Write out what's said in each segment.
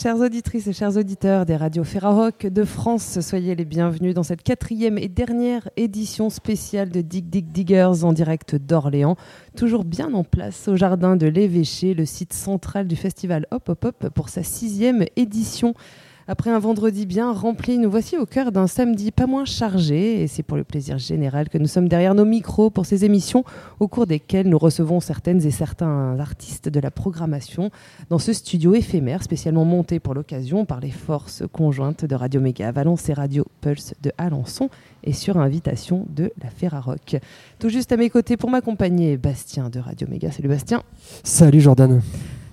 Chères auditrices et chers auditeurs des radios Ferrarock de France. Soyez les bienvenus dans cette quatrième et dernière édition spéciale de Dig Dig Diggers en direct d'Orléans. Toujours bien en place au jardin de l'Évêché, le site central du festival Hop Hop Hop pour sa sixième édition. Après un vendredi bien rempli, nous voici au cœur d'un samedi pas moins chargé et c'est pour le plaisir général que nous sommes derrière nos micros pour ces émissions au cours desquelles nous recevons certaines et certains artistes de la programmation dans ce studio éphémère spécialement monté pour l'occasion par les forces conjointes de Radio Méga Valence et Radio Pulse de Alençon et sur invitation de la Ferrarock. Tout juste à mes côtés pour m'accompagner, Bastien de Radio Méga. Salut Bastien. Salut Jordan.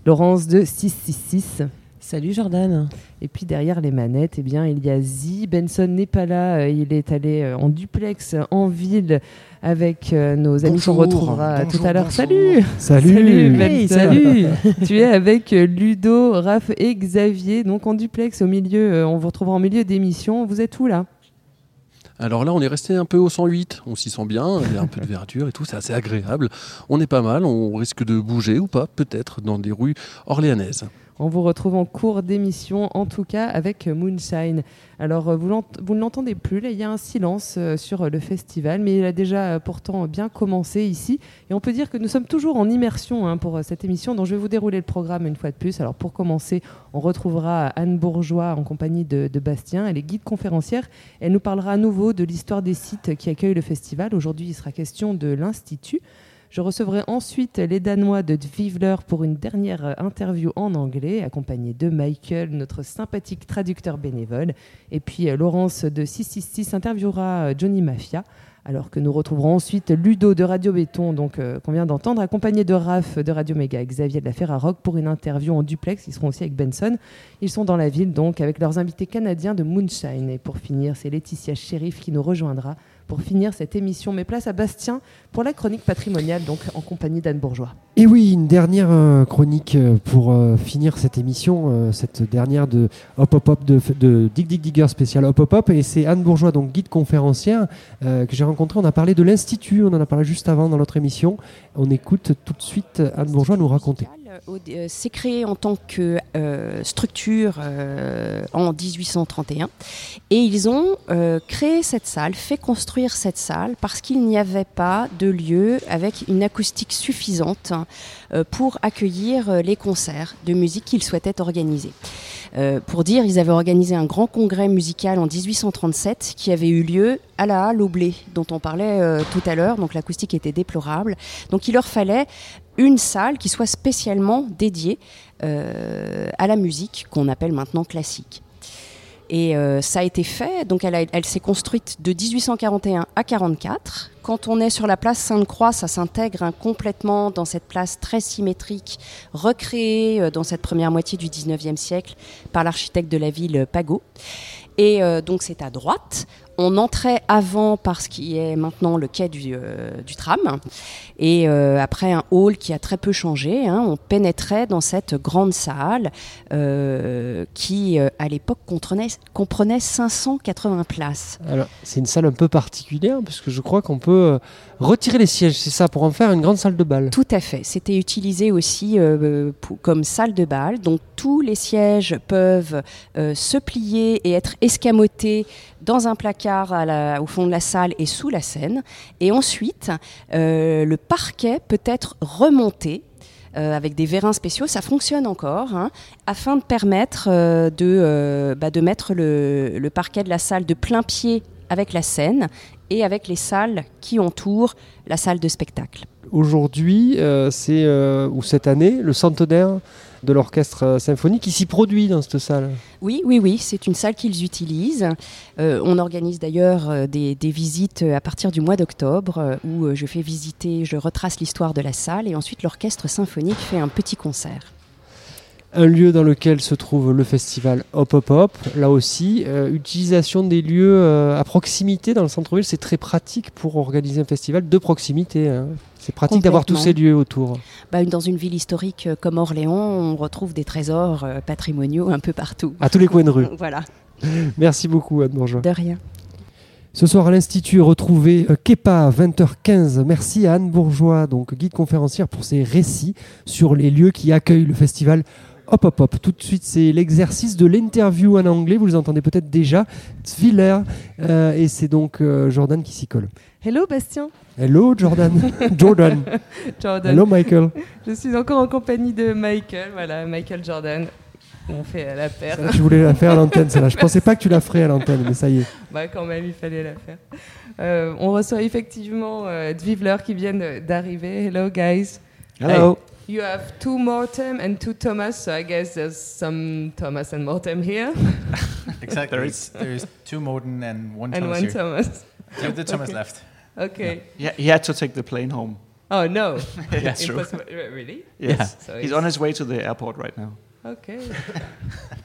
Laurence de 666. Salut Jordan. Et puis derrière les manettes, eh bien, il y a Zi. Benson n'est pas là, euh, il est allé euh, en duplex en ville avec euh, nos amis qu'on retrouvera tout à l'heure. Salut Salut Salut, salut Tu es avec Ludo, Raph et Xavier, donc en duplex au milieu, on vous retrouvera en milieu d'émission. Vous êtes où là? Alors là, on est resté un peu au 108, on s'y sent bien, il y a un peu de verdure et tout, c'est assez agréable. On est pas mal, on risque de bouger ou pas, peut-être, dans des rues orléanaises. On vous retrouve en cours d'émission, en tout cas avec Moonshine. Alors, euh, vous, ne l'entendez plus, là, il y a un silence euh, sur le festival, mais il a déjà euh, pourtant bien commencé ici. Et on peut dire que nous sommes toujours en immersion hein, pour cette émission, dont je vais vous dérouler le programme une fois de plus. Alors, pour commencer, on retrouvera Anne Bourgeois en compagnie de, de Bastien. Elle est guide conférencière. Elle nous parlera à nouveau de l'histoire des sites qui accueillent le festival. Aujourd'hui, il sera question de l'Institut. Je recevrai ensuite les Danois de Dvivler pour une dernière interview en anglais, accompagné de Michael, notre sympathique traducteur bénévole. Et puis euh, Laurence de 666 interviewera euh, Johnny Mafia alors que nous retrouverons ensuite Ludo de Radio Béton, donc euh, qu'on vient d'entendre, accompagné de Raph de Radio Méga Xavier de la Ferrarock pour une interview en duplex. Ils seront aussi avec Benson. Ils sont dans la ville donc avec leurs invités canadiens de Moonshine. Et pour finir, c'est Laetitia Sheriff qui nous rejoindra pour finir cette émission. Mais place à Bastien pour la chronique patrimoniale, donc en compagnie d'Anne Bourgeois. Et oui, une dernière euh, chronique euh, pour euh, finir cette émission, cette dernière de Hop Hop Hop de, de, Dig Dig Digger spécial Hop Hop Hop. Et c'est Anne Bourgeois, donc guide conférencière, que j'ai rencontré. On a parlé de l'Institut, on en a parlé juste avant dans notre émission. On écoute tout de suite Anne Bourgeois nous raconter. C'est créé en tant que structure en 1831 et ils ont créé cette salle, fait construire cette salle parce qu'il n'y avait pas de lieu avec une acoustique suffisante euh, pour accueillir euh, les concerts de musique qu'ils souhaitaient organiser. Euh, pour dire, ils avaient organisé un grand congrès musical en 1837 qui avait eu lieu à la Halle au Blé, dont on parlait tout à l'heure, donc l'acoustique était déplorable. Donc il leur fallait une salle qui soit spécialement dédiée à la musique qu'on appelle maintenant classique. Et euh, ça a été fait, donc elle, s'est construite de 1841 à 44. Quand on est sur la place Sainte-Croix, ça s'intègre hein, complètement dans cette place très symétrique, recréée euh, dans cette première moitié du 19e siècle par l'architecte de la ville Pagot. Et euh, donc c'est à droite. On entrait avant par ce qui est maintenant le quai du, euh, tram. Et euh, après un hall qui a très peu changé, hein, on pénétrait dans cette grande salle qui, à l'époque, comprenait, comprenait 580 places. Alors, c'est une salle un peu particulière parce que je crois qu'on peut retirer les sièges, c'est ça, pour en faire une grande salle de bal. Tout à fait. C'était utilisé aussi comme salle de bal. Donc, tous les sièges peuvent se plier et être escamotés dans un placard au fond de la salle et sous la scène. Et ensuite, euh, le parquet peut être remonté euh, avec des vérins spéciaux, ça fonctionne encore, hein, afin de permettre euh, de, bah, de mettre le, le, parquet de la salle de plein pied avec la scène et avec les salles qui entourent la salle de spectacle. Aujourd'hui, c'est ou cette année, le centenaire de l'orchestre euh, symphonique qui s'y produit dans cette salle. Oui, oui, oui, c'est une salle qu'ils utilisent. Euh, on organise d'ailleurs euh, des, visites à partir du mois d'octobre où je fais visiter, je retrace l'histoire de la salle et ensuite l'orchestre symphonique fait un petit concert. Un lieu dans lequel se trouve le festival Hop Hop Hop. Là aussi, euh, utilisation des lieux euh, à proximité dans le centre-ville, c'est très pratique pour organiser un festival de proximité. hein. C'est pratique d'avoir tous ces lieux autour. Bah, dans une ville historique euh, comme Orléans, on retrouve des trésors euh, patrimoniaux un peu partout. À tous les coins de rue. Voilà, Merci beaucoup, Anne Bourgeois. de rien. Ce soir à l'Institut, retrouvez Kepa, 20h15. Merci à Anne Bourgeois, donc guide conférencière, pour ses récits sur les lieux qui accueillent le festival Hop Hop Hop. Tout de suite, c'est l'exercice de l'interview en anglais. Vous les entendez peut-être déjà. Zwiller. euh, et c'est donc euh, Jordan qui s'y colle. Hello Bastien. Hello, Jordan. Jordan. Jordan. Hello, Michael. Je suis encore en compagnie de Michael, voilà, Michael Jordan. On fait la paire. Ça, tu voulais la faire à l'antenne, celle-là. Je pensais pas que tu la ferais à l'antenne, mais ça y est. Bah quand même, il fallait la faire. Euh, on reçoit effectivement euh, qui viennent d'arriver. Hello guys. Hello. You have two Mortem and two Thomas, so I guess there's some Thomas and Mortem here, Exactly. There is there is two Morton and one and Thomas one here. Thomas. Two the Thomas Okay. left. Okay. Yeah, he had to take the plane home. Oh no. Yeah, true. Re- Really? Yes. So He's it's- on his way to the airport right now. Ok.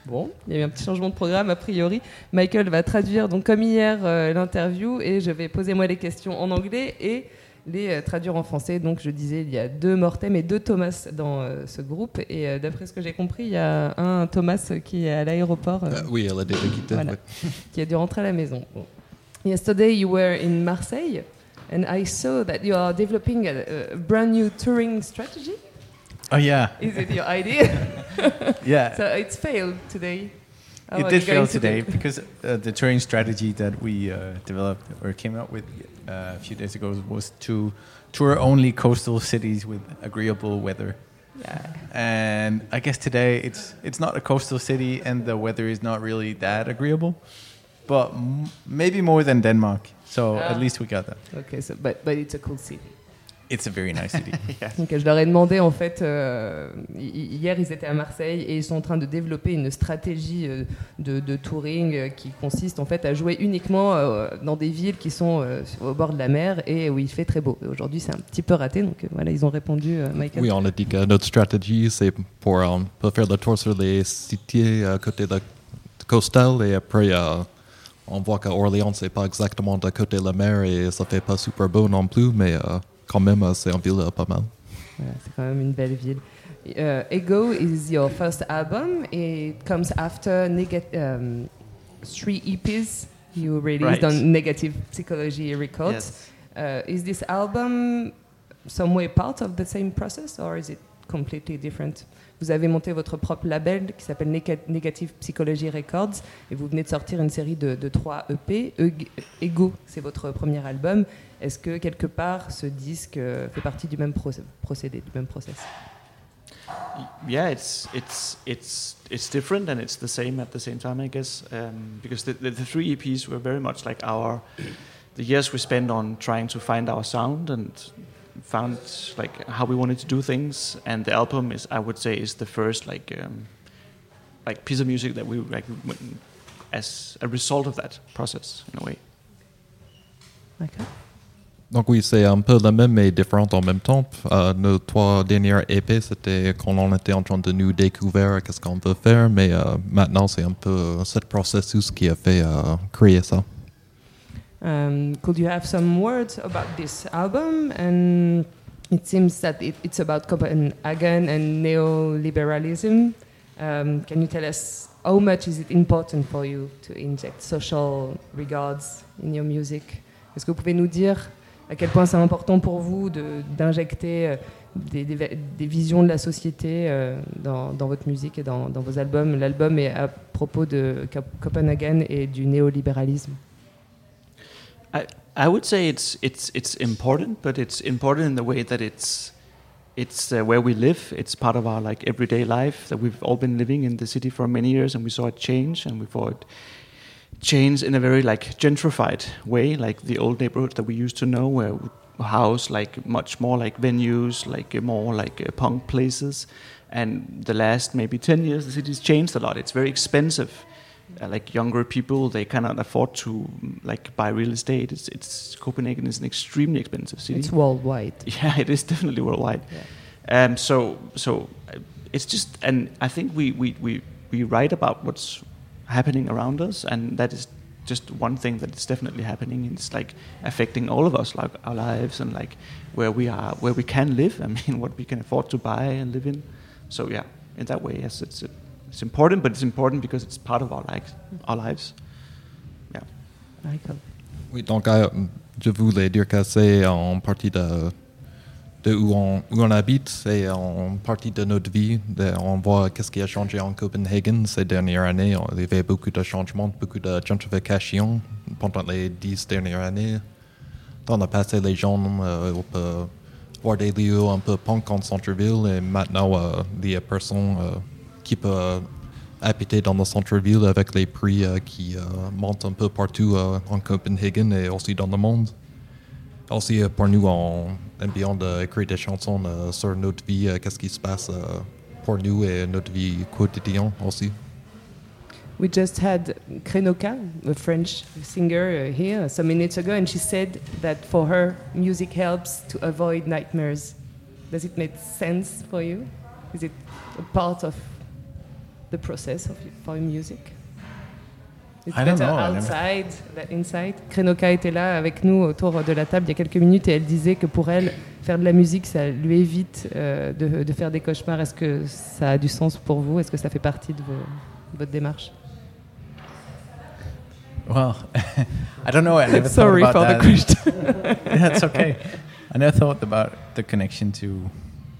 Bon, il y a eu un petit changement de programme a priori. Michael va traduire donc comme hier euh, l'interview et je vais poser moi les questions en anglais et les euh, traduire en français. Donc je disais il y a deux Mortem et deux Thomas dans euh, ce groupe et euh, d'après ce que j'ai compris il y a un Thomas qui est à l'aéroport euh, oui, elle a déjà quitté. Voilà. ouais. qui a dû rentrer à la maison. Bon. Yesterday you were in Marseille and I saw that you are developing a, a brand new touring strategy. Oh yeah, Is it your idea? yeah. so it's failed today. How it did fail to today because uh, the touring strategy that we uh, developed or came up with uh, a few days ago was to tour only coastal cities with agreeable weather. Yeah. And I guess today it's it's not a coastal city and the weather is not really that agreeable, but m- maybe more than Denmark. So Ah. at least we got that. Okay, so but but it's a cool city. It's a very nice city. Donc je leur ai demandé en fait euh, hi- hier ils étaient à Marseille et ils sont en train de développer une stratégie euh, de, de touring euh, qui consiste en fait à jouer uniquement euh, dans des villes qui sont euh, au bord de la mer et où il fait très beau. Aujourd'hui c'est un petit peu raté donc euh, voilà ils ont répondu euh, Michael. Oui, on a dit que notre stratégie, c'est pour, pour faire le tour sur les cités à côté de coastal et après, on voit qu'à Orléans, c'est pas exactement de côté de la mer et ça fait pas super beau non plus, mais euh, quand même, euh, c'est en ville euh, pas mal. Voilà, c'est quand même une belle ville. Uh, Ego is your first album. It comes after um, three EPs you released Right. on Negative Psychology Records. Yes. Uh, is this album some way part of the same process or is it completely different? Vous avez monté votre propre label qui s'appelle Nega- Negative Psychology Records et vous venez de sortir une série de, trois EP. E- Ego, c'est votre premier album. Est-ce que quelque part ce disque euh, fait partie du même procé- procédé, du même process? Yeah, it's it's it's it's different and it's the same at the same time, I guess, um, because the, the the three EPs were very much like our the years we spent on trying to find our sound and found like how we wanted to do things, and the album is I would say is the first like um, like piece of music that we like went- as a result of that process in a way. Okay. Donc oui, c'est un peu la même mais différente en même temps. Euh, nos trois dernières EP, c'était quand on était en train de nous découvrir qu'est-ce qu'on veut faire, mais euh, maintenant c'est un peu ce processus qui a fait euh, créer ça. Um, could you have some words about this album? And it seems that it, it's about Copenhagen and neoliberalism. Um, can you tell us how much is it important for you to inject social regards in your music? Est-ce que vous pouvez nous dire à quel point c'est important pour vous de- d'injecter euh, des, des- visions de la société euh, dans, dans votre musique et dans, vos albums? L'album est à propos de Cop- Copenhagen et du néolibéralisme. I would say it's it's it's important, but it's important in the way that it's it's uh, where we live. It's part of our like everyday life that we've all been living in the city for many years, and we saw it change, and we saw it change in a very like gentrified way, like the old neighborhoods that we used to know, where house like much more like venues, like more like uh, punk places. And the last maybe ten years, the city's changed a lot. It's very expensive like younger people they cannot afford to like buy real estate it's, it's copenhagen is an extremely expensive city It's worldwide. yeah it is definitely worldwide um, so so uh, it's just, and I think we, we, we, we write about what's happening around us, and that is just one thing that is definitely happening. It's like affecting all of us, like our lives and like where we are, where we can live. I mean, what we can afford to buy and live in. So yeah, in that way, yes, it's it's important, but it's important because it's part of our lives. Our lives. Yeah. Michael. Oui, donc euh, je voulais dire que c'est en partie de, de où, on, où on habite, c'est en partie de notre vie. De- on voit qu'est-ce qui a changé en Copenhagen ces dernières années. Il y avait beaucoup de changements, beaucoup de gentrification pendant les dix dernières années. Dans le passé, les gens euh, on peut voir des lieux un peu punk en centre-ville et maintenant, euh, il y a personne euh, qui peut habiter dans le centre-ville avec les prix euh, qui euh, montent un peu partout euh, en Copenhagen et aussi dans le monde. Aussi, euh, pour nous, on aime bien d'écrire des chansons euh, sur notre vie, euh, qu'est-ce qui se passe euh, pour nous et notre vie quotidienne aussi. We just had Krenoka, a French singer, uh, here some minutes ago, and she said that for her, music helps to avoid nightmares. Does it make sense for you? Is it a part of the process of for music? It's I don't better know, outside than inside. Krenoka était là avec nous autour de la table il y a quelques minutes et elle disait que pour elle, faire de la musique, ça lui évite euh, de, de faire des cauchemars. Est-ce que ça a du sens pour vous? Est-ce que ça fait partie de, vos- de votre démarche? Well, I don't know. I never Sorry thought for about the that. question. That's okay. I never thought about the connection to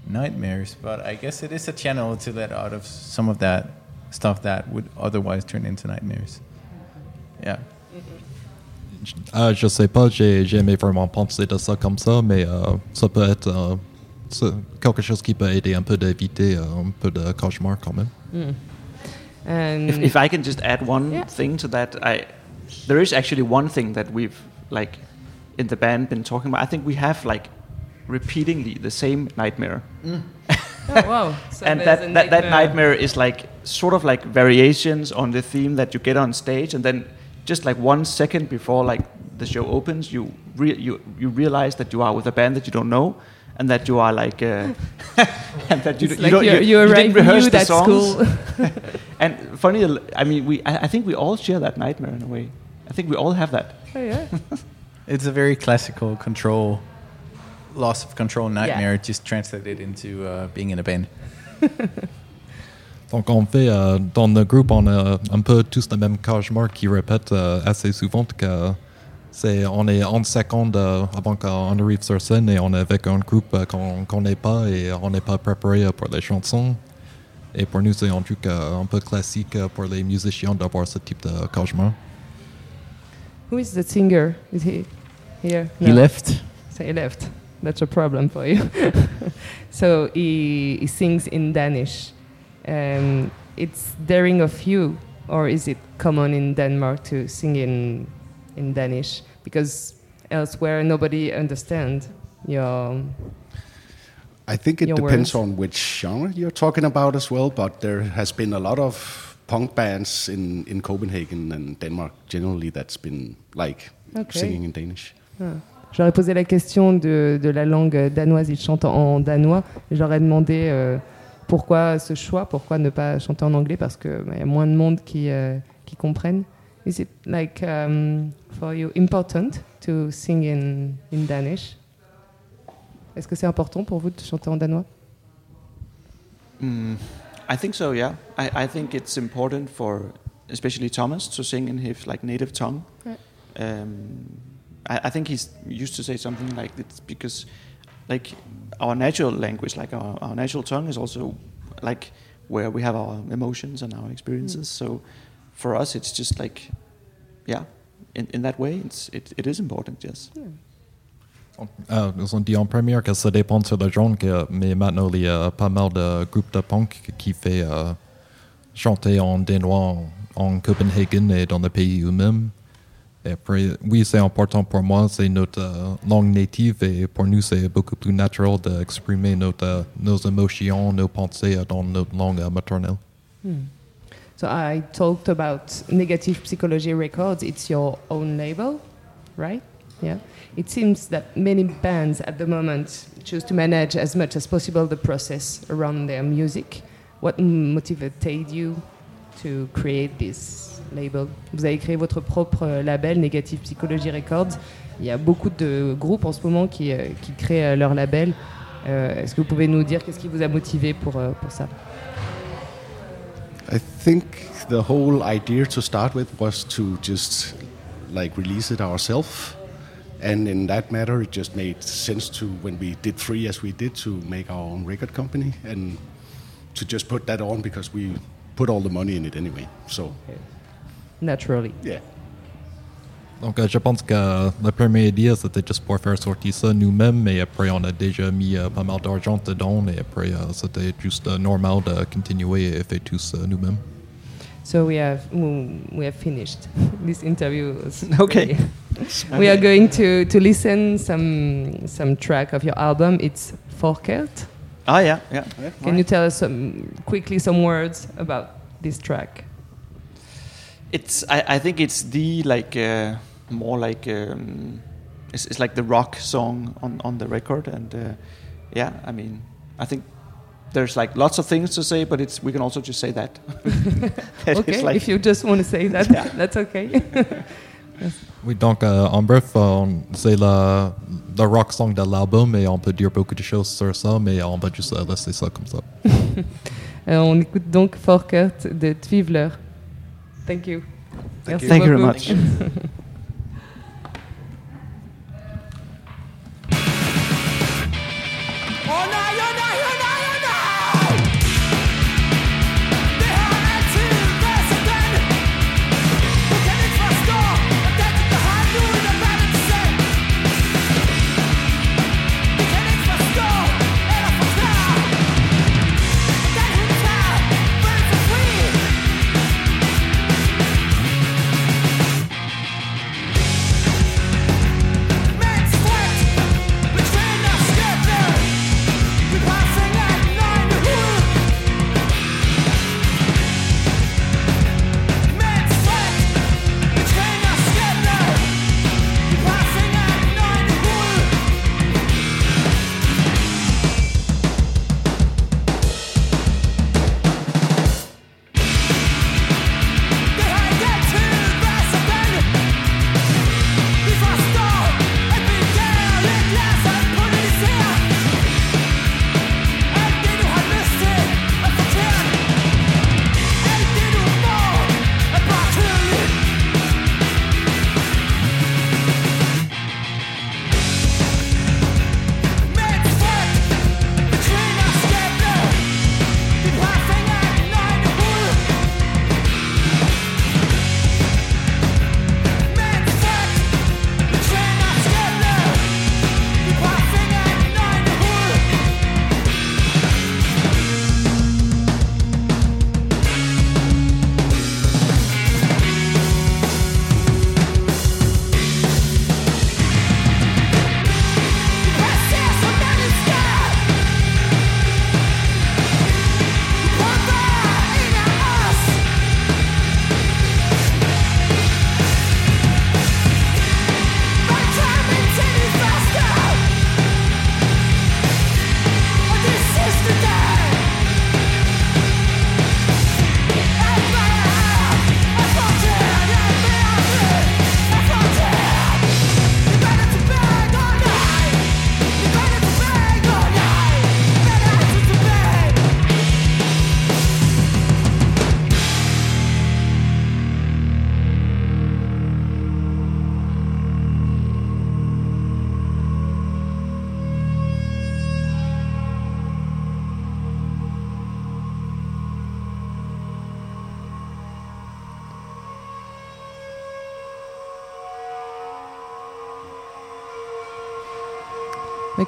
nightmares, but I guess it is a channel to let out of some of that stuff that would otherwise turn into nightmares. Yeah. Ah, je sais pas, j'ai jamais vraiment pensé de ça comme ça, mais euh, ça peut être euh, c'est quelque chose qui peut aider un peu d'éviter euh, un peu de cauchemar quand même. Mm. And If, if I can just add one Yeah. thing to that, I there is actually one thing that we've like in the band been talking about. I think we have like repeatedly the same nightmare, oh, wow. So and that, a that that nightmare is like sort of like variations on the theme that you get on stage, and then just like one second before like the show opens, you re- you you realize that you are with a band that you don't know. And that you are like, uh, and that you, It's you like don't, you, you, you you didn't rehearse the at songs. school. And funny, I mean, we I, I think we all share that nightmare in a way. I think we all have that. oh, yeah. It's a very classical control, loss of control nightmare, just translated into uh, being in a band. Donc on fait euh, dans le groupe, on a un peu tous le même cauchemar qui répète euh, assez souvent que c'est on est 11 secondes euh, avant qu'on arrive sur scène et on est avec un groupe euh, qu'on connaît pas et on n'est pas préparé pour les chansons. Et pour nous, c'est un truc euh, un peu classique pour les musiciens d'avoir ce type de cauchemar. Who is the singer? Is he here? He left. So he left. That's a problem for you. so he, he sings in Danish. Um, it's daring of you, or is it common in Denmark to sing in in Danish? Because elsewhere nobody understands your. I think it depends words. on which genre you're talking about as well, but there has been a lot of punk bands in, in Copenhagen and Denmark generally that's been like Okay. singing in Danish. J'aurais posé la question de, de la langue danoise. Il chante en, danois. J'aurais demandé euh, pourquoi ce choix, pourquoi ne pas chanter en anglais, parce qu'il y a moins de monde qui, euh, qui comprennent. Is it like um, for you important to sing in, in Danish? Est-ce que c'est important pour vous de chanter en danois? Mm, I think so. Yeah, I, I think it's important for especially Thomas to sing in his like native tongue. Um, I, I think he's used to say something like it's because like our natural language, like our, our natural tongue, is also like where we have our emotions and our experiences. Mm. So for us, it's just like yeah, in, in that way, it's it, it is important. Yes. Euh, ils ont dit en première que ça dépend sur le genre, que- mais maintenant il y a pas mal de groupes de punk qui fait euh, chanter en danois en, en Copenhagen et dans le pays eux-mêmes. Oui, c'est important pour moi, c'est notre euh, langue native et pour nous c'est beaucoup plus naturel d'exprimer notre, euh, nos émotions, nos pensées euh, dans notre langue maternelle. So I talked about Negative Psychology Records. It's your own label, right? Yeah. It seems that many bands at the moment choose to manage as much as possible the process around their music. what motivated you to create this? Label Vous avez créé votre propre euh, label, Negative Psychology Records. Il y a beaucoup de groupes en ce moment qui, euh, qui créent euh, leur label. Euh, Est-ce que vous pouvez nous dire qu'est-ce qui vous a motivé pour, pour ça? I think the whole idea to start with was to just like release it ourselves. And in that matter, it just made sense to, when we did free as we did, to make our own record company and to just put that on because we put all the money in it anyway. So, Naturally. yeah. Donc, euh, je pense que la première idée, c'était juste pour faire sortir ça nous-mêmes, mais après, on a déjà mis euh, pas mal d'argent dedans, et après, euh, c'était juste euh, normal de continuer et faire tout ça nous-mêmes. So we have we have finished this interview. Okay. really- we are going to, to listen some some track of your album. It's Folkert. Ah, yeah, yeah. Can you tell us some, quickly some words about this track? It's. I, I think it's the like uh, more like um, it's, it's like the rock song on on the record, and uh, yeah, I mean, I think there's like lots of things to say, but it's we can also just say that. That okay, like- if you just want to say that, Yeah. that's okay. Oui, donc euh, en bref, euh, c'est le, le rock song de l'album et on peut dire beaucoup de choses sur ça, mais on va juste euh, laisser ça comme ça. Euh, on écoute donc Folkert de Twivler. Thank you. Merci Thank you very much.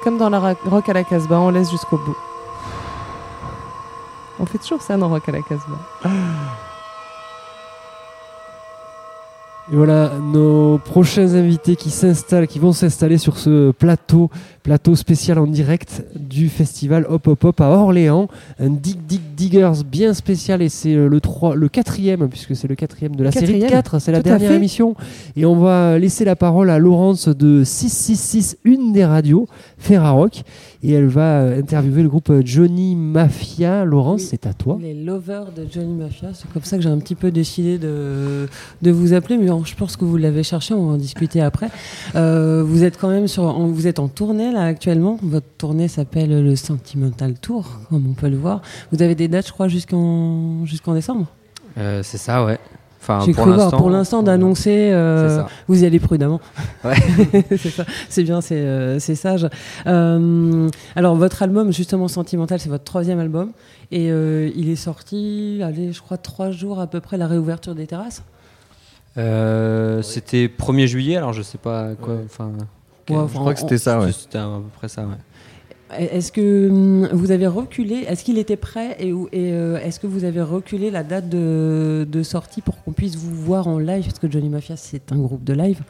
comme dans la Rock à la Casbah, on laisse jusqu'au bout. On fait toujours ça dans Rock à la Casbah. Et voilà nos prochains invités qui s'installent, qui vont s'installer sur ce plateau, plateau spécial en direct du festival Hop Hop Hop à Orléans. Un Dig Dig Diggers bien spécial et c'est euh, le, 3, le quatrième, puisque c'est le quatrième de la série de Quatrième, 4, c'est la tout dernière émission. Et on va laisser la parole à Laurence de 666, une des radios, Ferrarock. et elle va euh, interviewer le groupe euh, Johnny Mafia. Laurence, Oui. c'est à toi. Les lovers de Johnny Mafia, c'est comme ça que j'ai un petit peu décidé de, de vous appeler, mais je pense que vous l'avez cherché, on va en discuter après. Euh, vous êtes quand même sur, en- vous êtes en tournée là actuellement. Votre tournée s'appelle le Sentimental Tour, comme on peut le voir. Vous avez des dates, je crois, jusqu'en jusqu'en décembre. Euh, c'est ça, ouais. Enfin, J'ai pour cru voir l'instant. pour l'instant d'annoncer. euh, vous y allez prudemment. Ouais. c'est ça. C'est bien, c'est euh, c'est sage. Euh, alors votre album justement Sentimental, c'est votre troisième album et il est sorti, allez, je crois trois jours à peu près la réouverture des terrasses. Euh, C'était 1er juillet, alors je sais pas quoi. Enfin, Ouais, quel- enfin, Je crois que c'était ça, ouais. C'était à peu près ça, ouais. Est-ce que hum, vous avez reculé Est-ce qu'il était prêt Et, où- et, euh, est-ce que vous avez reculé la date de, de sortie pour qu'on puisse vous voir en live? Parce que Johnny Mafia, c'est un groupe de live.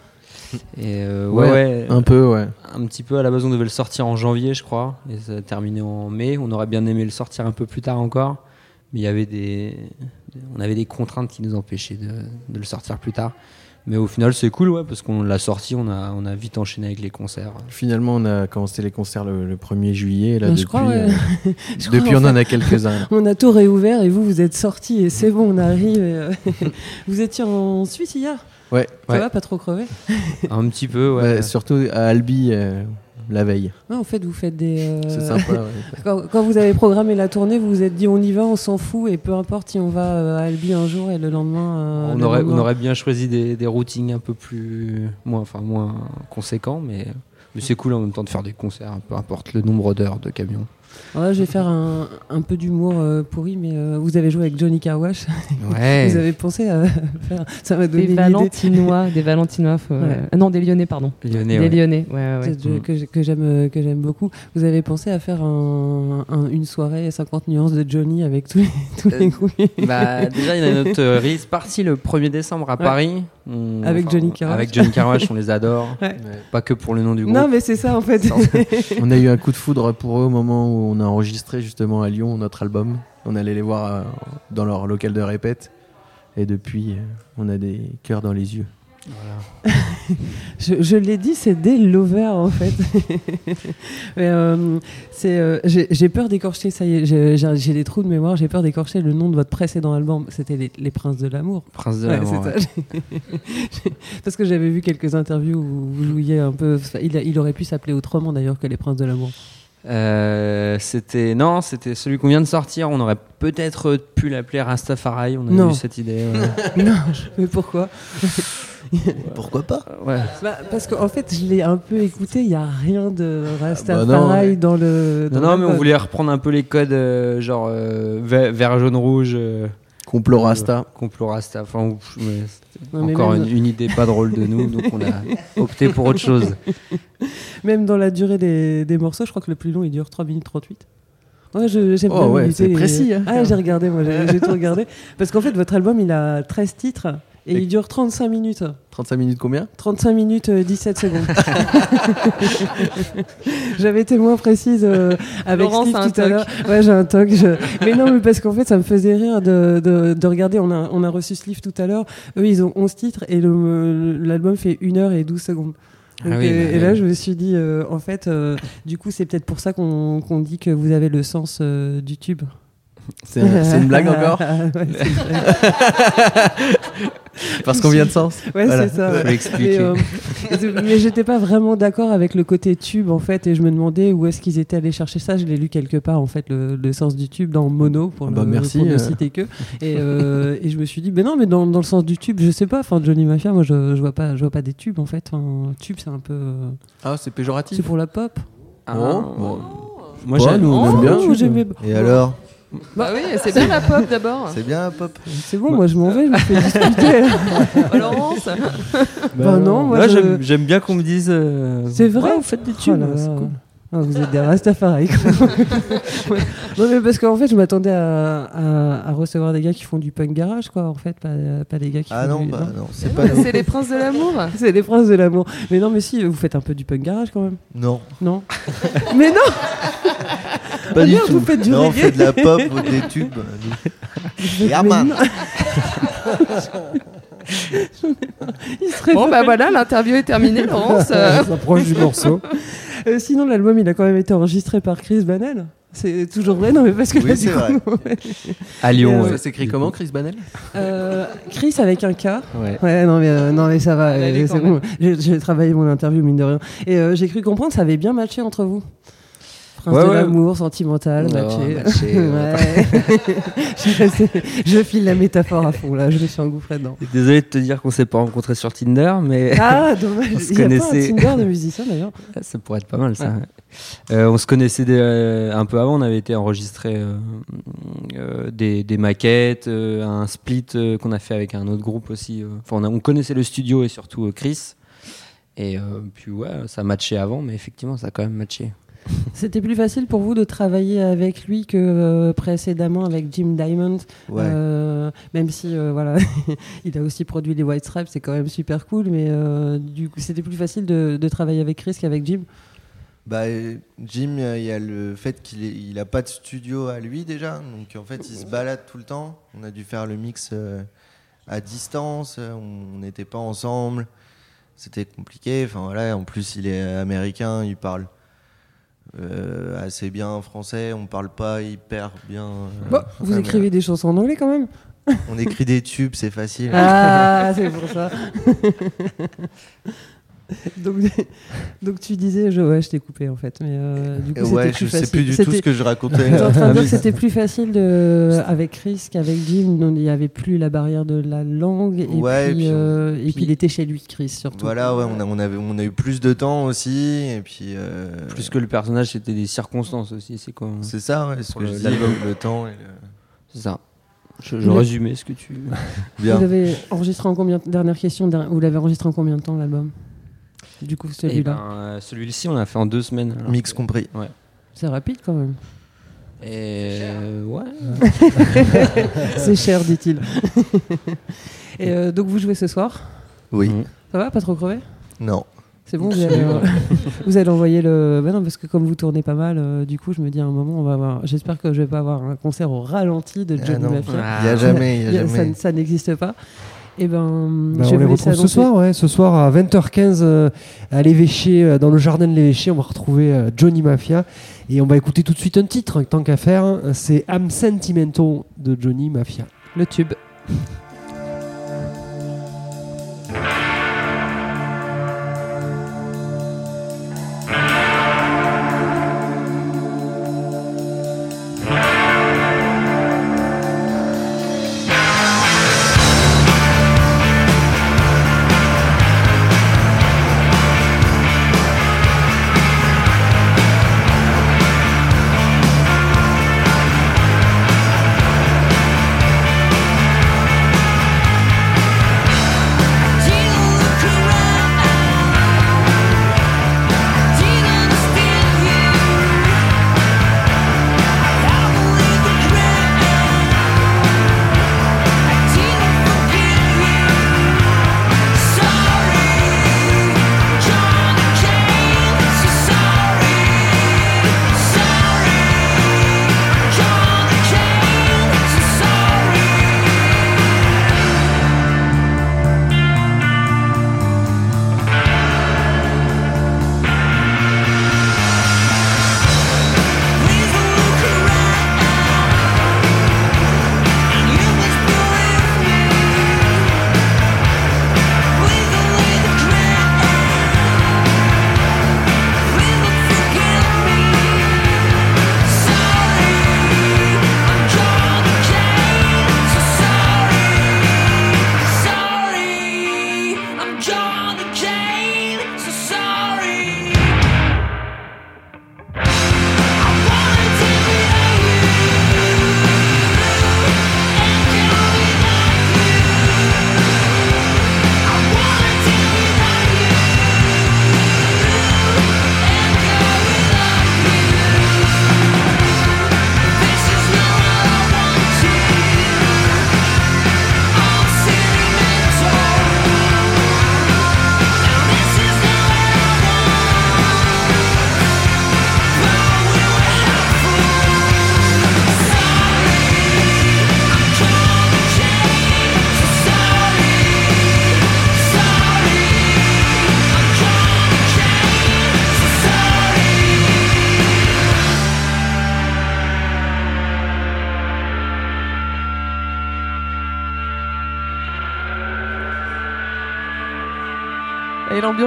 Et euh, ouais, ouais, Un peu, ouais. un petit peu. À la base, on devait le sortir en janvier, je crois, et ça a terminé en mai. On aurait bien aimé le sortir un peu plus tard encore, mais il y avait des, on avait des contraintes qui nous empêchaient de, de le sortir plus tard. Mais au final, c'est cool, ouais, parce qu'on l'a sorti, on a, on a vite enchaîné avec les concerts. Finalement, on a commencé les concerts le, le 1er juillet. Là, Ben, depuis, je crois, ouais. euh, Je depuis on en fait, a quelques-uns. On a tout réouvert et vous, vous êtes sortis et c'est bon, on arrive. et, euh, vous étiez en Suisse hier? Ouais, Ça Ouais. va, pas trop crevé? Un petit peu, ouais. Ouais, surtout à Albi euh, la veille. Ouais, En fait, vous faites des. euh, C'est sympa. ouais. Quand, quand vous avez programmé la tournée, vous vous êtes dit on y va, on s'en fout et peu importe si on va euh, à Albi un jour et le lendemain. euh, on, le aurait, lendemain- on aurait bien choisi des, des routings un peu plus moins, enfin, moins conséquents, mais, mais c'est cool en même temps de faire des concerts, peu importe le nombre d'heures de camion. Alors là, je vais faire un, un peu d'humour euh, pourri, mais euh, vous avez joué avec Johnny Carwash. Ouais. vous avez pensé à faire. Ça m'a donné Des. Valentinois, des Valentinois, faut- Ouais. ah non, des Lyonnais, pardon. Lyonnais, des ouais. Lyonnais, ouais, que j'aime euh, que j'aime beaucoup. Vous avez pensé à faire un- un- une soirée 50 nuances de Johnny avec tous les, tous les Euh, groupes Bah, déjà, il y a notre euh, release party le 1er décembre à Ouais. Paris. On- Avec Johnny Carwash. Avec Johnny Carwash, on les adore. Ouais. Pas que pour le nom du groupe. Non, mais c'est ça en fait. On a eu un coup de foudre pour eux au moment où on a enregistré justement à Lyon notre album. On allait les voir euh, dans leur local de répète. Et depuis, euh, on a des cœurs dans les yeux. Je, je l'ai dit, c'est des lovers en fait. Euh, c'est, euh, j'ai peur d'écorcher, ça y est, j'ai- des trous de mémoire, j'ai peur d'écorcher le nom de votre précédent album. C'était les, Les Princes de l'amour. Prince de Ouais, l'amour. c'est ça. Parce que j'avais vu quelques interviews où vous jouiez un peu. Il, a- il aurait pu s'appeler autrement d'ailleurs que Les Princes de l'amour. Euh, c'était non, c'était celui qu'on vient de sortir. On aurait peut-être pu l'appeler Rastafari. On a Non. eu cette idée. ouais. non, mais pourquoi? Pourquoi pas? Ouais. Bah, Parce qu'en fait, je l'ai un peu écouté, il n'y a rien de Rastafari bah non, ouais. dans le. Non, dans non, mais on voulait reprendre un peu les codes, euh, genre euh, vert, jaune, rouge. euh, Complot Rasta. complot Rasta. Enfin, ouf, mais c'était Non, mais encore même- une, une idée pas drôle de nous, donc on a opté pour autre chose. Même dans la durée des, des morceaux, je crois que le plus long il dure 3 minutes 38. Ouais, je- j'aime Oh bien ouais, c'est les- précis, hein. Ah, j'ai regardé, moi, j'ai j'ai tout regardé. Parce qu'en fait, votre album il a 13 titres et Et- il dure 35 minutes. 35 minutes combien? 35 minutes euh, 17 secondes. J'avais été moins précise euh, avec Laurence Steve tout à l'heure. Ouais, j'ai un toc. je- Mais non, mais parce qu'en fait, ça me faisait rire de, de, de regarder. On a, on a reçu ce livre tout à l'heure. Eux, ils ont 11 titres et l'album fait 1 heure et 12 secondes. Donc, Ah oui, et, bah et là, oui. je me suis dit, euh, en fait, euh, du coup, c'est peut-être pour ça qu'on qu'on dit que vous avez le sens euh, du tube. C'est une blague encore Ouais. Parce qu'on vient de sens Ouais, Voilà. c'est ça. Ouais. Mais, euh, mais j'étais pas vraiment d'accord avec le côté tube en fait, et je me demandais où est-ce qu'ils étaient allés chercher ça. Je l'ai lu quelque part en fait, le, le sens du tube dans Mono pour, Bah, le- merci, pour ne citer que. Et, euh, et je me suis dit, ben non, mais dans, dans le sens du tube, je sais pas. Enfin, Johnny Mafia, moi, je, je vois pas, je vois pas des tubes en fait. Un tube, c'est un peu, euh, Ah, c'est péjoratif c'est pour la pop. Ah, bon. Moi, Bah, j'ai- nous, on Oh, bien. moi, j'aimais- Et alors? Bah oui, c'est bien la pop d'abord. C'est bien, pop C'est bon, moi je m'en vais, je me fais discuter. Oh, Laurence bah non, moi Moi, je- j'aime- j'aime bien qu'on me dise. euh, C'est vrai Ouais, vous faites des Oh tubes. là c'est là. cool. Ah, vous êtes des Rastafari. Ouais. Non mais parce qu'en fait je m'attendais à, à- à recevoir des gars qui font du punk garage quoi en fait pas, pas des gars qui Ah font non, du... bah non, c'est pas. C'est les princes de l'amour. C'est les princes de l'amour. Mais non mais si vous faites un peu du punk garage quand même. Non, Non. mais non. Pas du tout. vous faites du non, on fait de la pop ou des tubes. nous. Yeah, Mais man. non. Il serait Bon bah voilà, l'interview est terminée, Laurence. On s'approche du morceau. Euh, sinon, l'album, il a quand même été enregistré par Chris Banel. C'est toujours vrai, non mais parce que Oui, là, c'est du coup, vrai. ouais. À Lyon, euh. Ça s'écrit comment, Chris Banel? Euh, Chris avec un K. Ouais. Ouais, non mais, euh, non, mais ça va, euh, bon. J'ai j'ai travaillé mon interview, mine de rien. Et euh, j'ai cru comprendre que ça avait bien matché entre vous. Prince Ouais, de ouais. l'amour, sentimental, Non, matché. matché, euh, Ouais. je, file la métaphore à fond là, je me suis engouffré dedans. Désolé de te dire qu'on s'est pas rencontrés sur Tinder, mais Ah, dommage. On se Il y a pas un connaissait. Tinder de musicien d'ailleurs. ça pourrait être pas mal ça. Euh, on se connaissait des- euh, un peu avant, on avait été enregistré euh, des, des maquettes, un split qu'on a fait avec un autre groupe aussi. Enfin, on, a- on connaissait le studio et surtout Chris. Et puis ouais, ça matchait avant, mais effectivement, ça a quand même matché. C'était plus facile pour vous de travailler avec lui que euh, précédemment avec Jim Diamond, Ouais. Euh, même si euh, voilà, il a aussi produit les White Stripes, c'est quand même super cool, mais du coup, c'était plus facile de, de travailler avec Chris qu'avec Jim. Bah, Jim, il y a le fait qu'il ait- il a pas de studio à lui déjà, donc en fait il se balade tout le temps. On a dû faire le mix à distance, on n'était pas ensemble, c'était compliqué. Enfin voilà, en plus il est américain, il parle euh, assez bien français, on parle pas hyper bien. euh, Bon, vous écrivez des chansons en anglais quand même On écrit des tubes, c'est facile. Ah, c'est pour ça. donc, donc tu disais, je, ouais, je t'ai coupé en fait, mais euh, du coup c'était ouais, plus je sais facile. plus du tout ce que je racontais. En train de dire que c'était plus facile de, avec Chris qu'avec Jim. donc Il n'y avait plus la barrière de la langue. Et, Ouais, puis, et puis on- euh, et puis il était chez lui, Chris, surtout. Voilà, ouais, on a, on, avait, on a eu plus de temps aussi, et puis. euh, Plus que le personnage, c'était des circonstances aussi. C'est quoi C'est ça, ouais, ce que le- je dis, l'album. le, le temps le. C'est ça. Je, je Mais- résumais ce que tu. Bien. Vous l'avez enregistré en combien Dernière question. Vous l'avez enregistré en combien de temps l'album? Du coup, Eh celui-là. ben, euh, Celui-ci, on l'a fait en deux semaines. alors Mix que- compris. Ouais. C'est rapide quand même. Et euh, ouais. C'est cher, dit-il. et euh, donc vous jouez ce soir? Oui. Mhm. Ça va Pas trop crevé? Non. C'est bon, vous allez, euh, vous allez envoyer le. Ben non, parce que comme vous tournez pas mal, euh, du coup, je me dis à un moment, on va avoir. J'espère que je vais pas avoir un concert au ralenti de Ah Johnny non. Mafia. Il y a jamais, il a Il y a- ça, jamais. ça n'existe pas. Et ben, on les retrouve ce soir, ouais. Ce soir à 20h15 euh, à l'évêché, euh, dans le jardin de l'évêché, on va retrouver euh, Johnny Mafia. Et on va écouter tout de suite un titre, tant qu'à faire. hein. C'est Am Sentimento de Johnny Mafia. Le tube.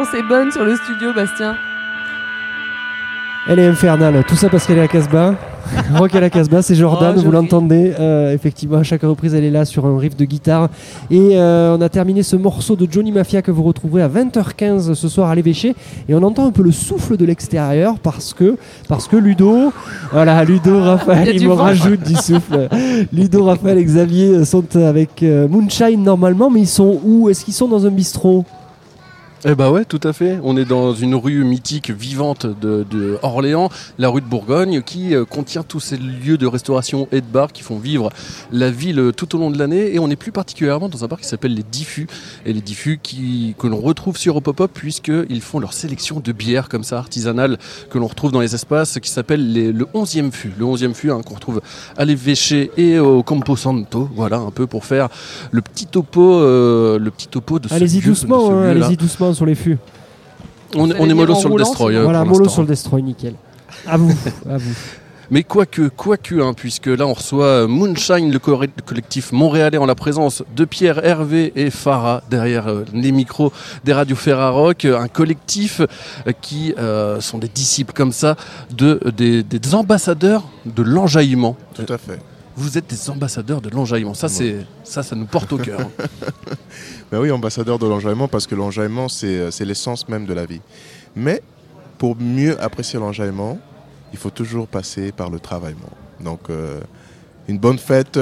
L'ambiance est bonne sur le studio, Bastien. Elle est infernale, tout ça parce qu'elle est à Casbah. Rock à la Casbah, c'est Jordan, Oh, vous l'entendez. Euh, effectivement, à chaque reprise, elle est là sur un riff de guitare. Et euh, on a terminé ce morceau de Johnny Mafia que vous retrouverez à 20h15 ce soir à l'évêché. Et on entend un peu le souffle de l'extérieur parce que, parce que Ludo, voilà, Ludo, Raphaël, il me rajoute du souffle. Ludo, Raphaël et Xavier sont avec euh, Moonshine normalement, mais ils sont où? Est-ce qu'ils sont dans un bistrot? Eh bah ouais, tout à fait. On est dans une rue mythique, vivante de, de Orléans, la rue de Bourgogne, qui euh, contient tous ces lieux de restauration et de bar qui font vivre la ville tout au long de l'année. Et on est plus particulièrement dans un bar qui s'appelle les Diffus. Et les Diffus qui, que l'on retrouve sur Opopop, puisqu'ils font leur sélection de bières comme ça, artisanales, que l'on retrouve dans les espaces, qui s'appelle le 11e fût. Le 11e fût hein, qu'on retrouve à l'évêché et au Campo Santo. Voilà, un peu pour faire le petit topo, euh, le petit topo de ce Allez-y doucement, ce hein, allez-y doucement sur les fûts. On, est mollo sur le destroy. euh, Voilà, mollo sur le destroy, nickel. À vous, à vous. Mais quoique, quoique, hein, puisque là on reçoit Moonshine, le, co- le collectif montréalais en la présence de Pierre, Hervé et Farah derrière euh, les micros des radios Ferrarock, euh, un collectif euh, qui euh, sont des disciples comme ça de des, des ambassadeurs de l'enjaillement. Tout à fait. Vous êtes des ambassadeurs de l'enjaillement. Ça, c'est ça, ça nous porte au cœur. Ben oui, ambassadeur de l'enjaillement, parce que l'enjaillement, c'est euh, c'est l'essence même de la vie. Mais pour mieux apprécier l'enjaillement, il faut toujours passer par le travaillement. Donc, euh, une bonne fête,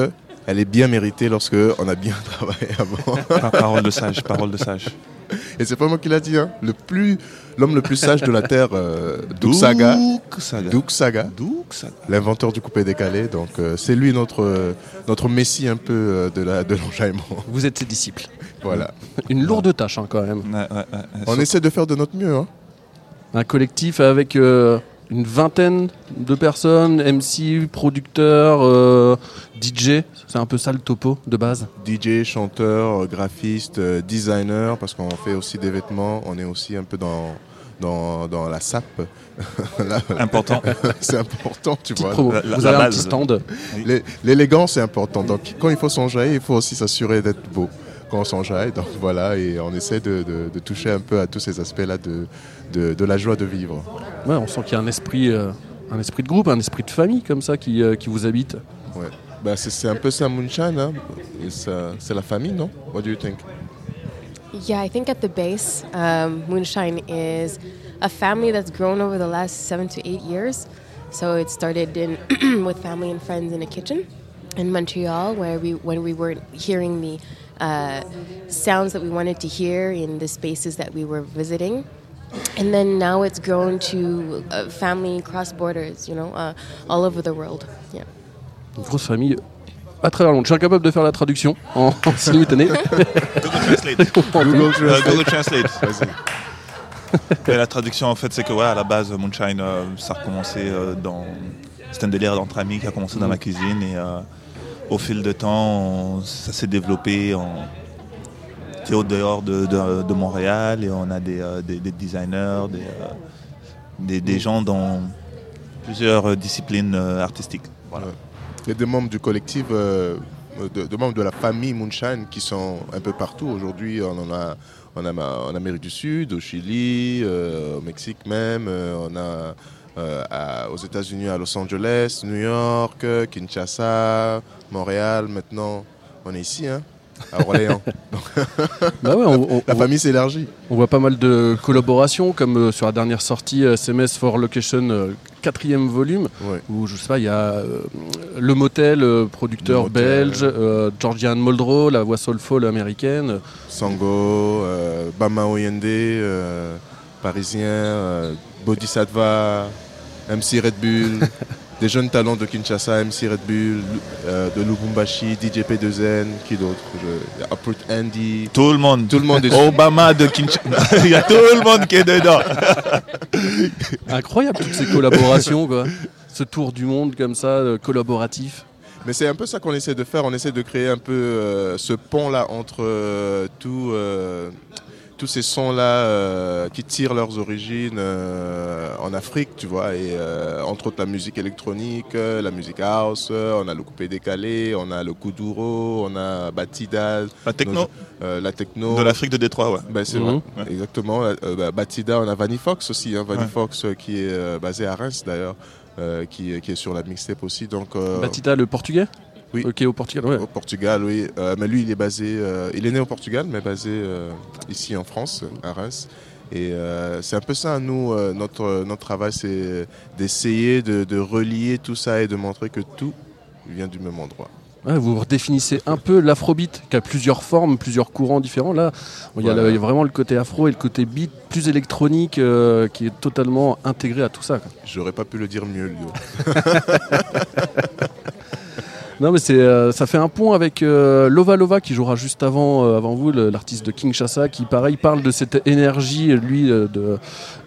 elle est bien méritée lorsque on a bien travaillé avant. Pa- Parole de sage, parole de sage. Et c'est pas moi qui l'a dit, hein. Le plus, l'homme le plus sage de la terre, euh, Doug Saga. Doug Saga. Doug Saga. Doug Saga. L'inventeur du coupé décalé. Donc, euh, c'est lui notre, euh, notre messie un peu euh, de la, de l'enjaillement. Vous êtes ses disciples. Voilà. Une lourde tâche hein, quand même. Ouais, ouais, ouais. On essaie de faire de notre mieux, hein. Un collectif avec euh, une vingtaine de personnes, MC, producteurs, euh, DJ. C'est un peu ça le topo de base. DJ, chanteur, euh, graphiste, euh, designer, parce qu'on fait aussi des vêtements. On est aussi un peu dans, dans, dans la SAP. Là, Important. c'est important, tu Petite vois. La- la- Vous la avez un petit stand. L'é- L'élégance c'est important. Donc, quand il faut s'enjailler, il faut aussi s'assurer d'être beau quand on s'enjaille. Donc, voilà, et on essaie de, de- de toucher un peu à tous ces aspects-là de, de, de la joie de vivre. Ouais, on sent qu'il y a un esprit, euh, un esprit de groupe, un esprit de famille comme ça qui, euh, qui vous habite. Ouais. Bah, c'est c'est un peu ça, Moonshine. hein. Et ça- C'est la famille, non? What do you think? Yeah, I think at the base, um, Moonshine is a family that's grown over the last seven to eight years. So it started in with family and friends in a kitchen in Montreal, where we when we were hearing the uh, sounds that we wanted to hear in the spaces that we were visiting. And then now it's grown to a family cross borders, you know, uh, all over the world. Yeah. Une grosse famille à travers le monde. Je suis incapable de faire la traduction en, en simultané. Google Translate. Euh, Google Translate. Mais la traduction, en fait, c'est que ouais, à la base, Moonshine, euh, ça a recommencé euh, dans. C'était un délire d'entre amis qui a commencé dans ma cuisine et euh, au fil de temps, on- ça s'est développé en. Sais, au dehors de, Montréal et on a des, euh, des- des designers, des, euh, des, gens dans plusieurs disciplines euh, artistiques. Il y a des membres du collectif, euh, de, de membres de la famille Moonshine qui sont un peu partout. Aujourd'hui, on en a, en Amérique du Sud, au Chili, au Mexique même. on a aux États-Unis, à Los Angeles, New York, Kinshasa, Montréal. Maintenant, on est ici, hein, à Orléans. Bah ouais, on- on- la famille s'élargit. On voit pas mal de collaborations, comme euh, sur la dernière sortie euh, SMS for Location, euh, quatrième volume, Ouais. où je sais pas, il y a euh, Le Motel, euh, producteur Le Motel. belge, euh, Georgian Muldrow, la voix soulful américaine. Sango, euh, Bama Oyende, euh, parisien, euh, Bodhisattva, MC Red Bull, des jeunes talents de Kinshasa, MC Red Bull, euh, de Lubumbashi, DJ P2N, qui d'autre Je- il y a Uproot Andy. Tout le monde. Tout le monde est Obama de Kinshasa. Il y a tout le monde qui est dedans. Incroyable toutes ces collaborations, quoi. Ce tour du monde comme ça, euh, collaboratif. Mais c'est un peu ça qu'on essaie de faire. On essaie de créer un peu euh, ce pont-là entre euh, tout, euh, tous ces sons-là euh, qui tirent leurs origines euh, en Afrique, tu vois, et euh, entre autres la musique électronique, la musique house, on a le coupé décalé, on a le kuduro, on a Batida. La techno. euh, la techno. De l'Afrique de Détroit, ouais. Ben, c'est Mhm. vrai, exactement. Euh, bah, Batida, on a Vanny Fox aussi, hein, Vanny Ouais. Fox euh, qui est euh, basé à Reims d'ailleurs, euh, qui, qui est sur la mixtape aussi. Donc, euh, Batida, le portugais? Oui. Ok, au Portugal, ouais. Au Portugal, oui. Euh, mais lui, il est basé, euh, il est né au Portugal, mais basé euh, ici en France, à Reims. Et c'est un peu ça, nous, notre, notre travail, c'est d'essayer de, de relier tout ça et de montrer que tout vient du même endroit. Ouais, vous redéfinissez un peu l'afrobeat qui a plusieurs formes, plusieurs courants différents. Là, il y, a Voilà. le- il y a vraiment le côté afro et le côté beat plus électronique qui est totalement intégré à tout ça. J'aurais pas pu le dire mieux, Lio. Non, mais c'est, euh, ça fait un pont avec euh, Lova Lova qui jouera juste avant, euh, avant vous, l'artiste de Kinshasa, qui pareil parle de cette énergie, lui, de,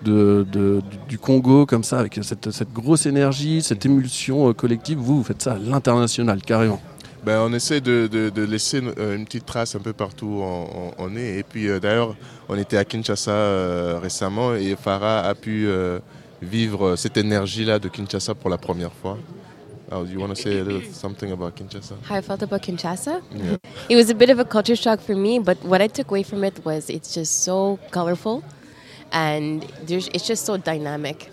du- Congo, comme ça, avec cette, cette grosse énergie, cette émulsion collective. Vous, vous faites ça à l'international, carrément. Ben, on essaie de, laisser une petite trace un peu partout où on, est. Et puis d'ailleurs, on était à Kinshasa récemment et Farah a pu vivre cette énergie-là de Kinshasa pour la première fois. Oh, you want to say a little something about Kinshasa? How I felt about Kinshasa? Yeah. It was a bit of a culture shock for me, but what I took away from it was it's just so colorful and there's, it's just so dynamic.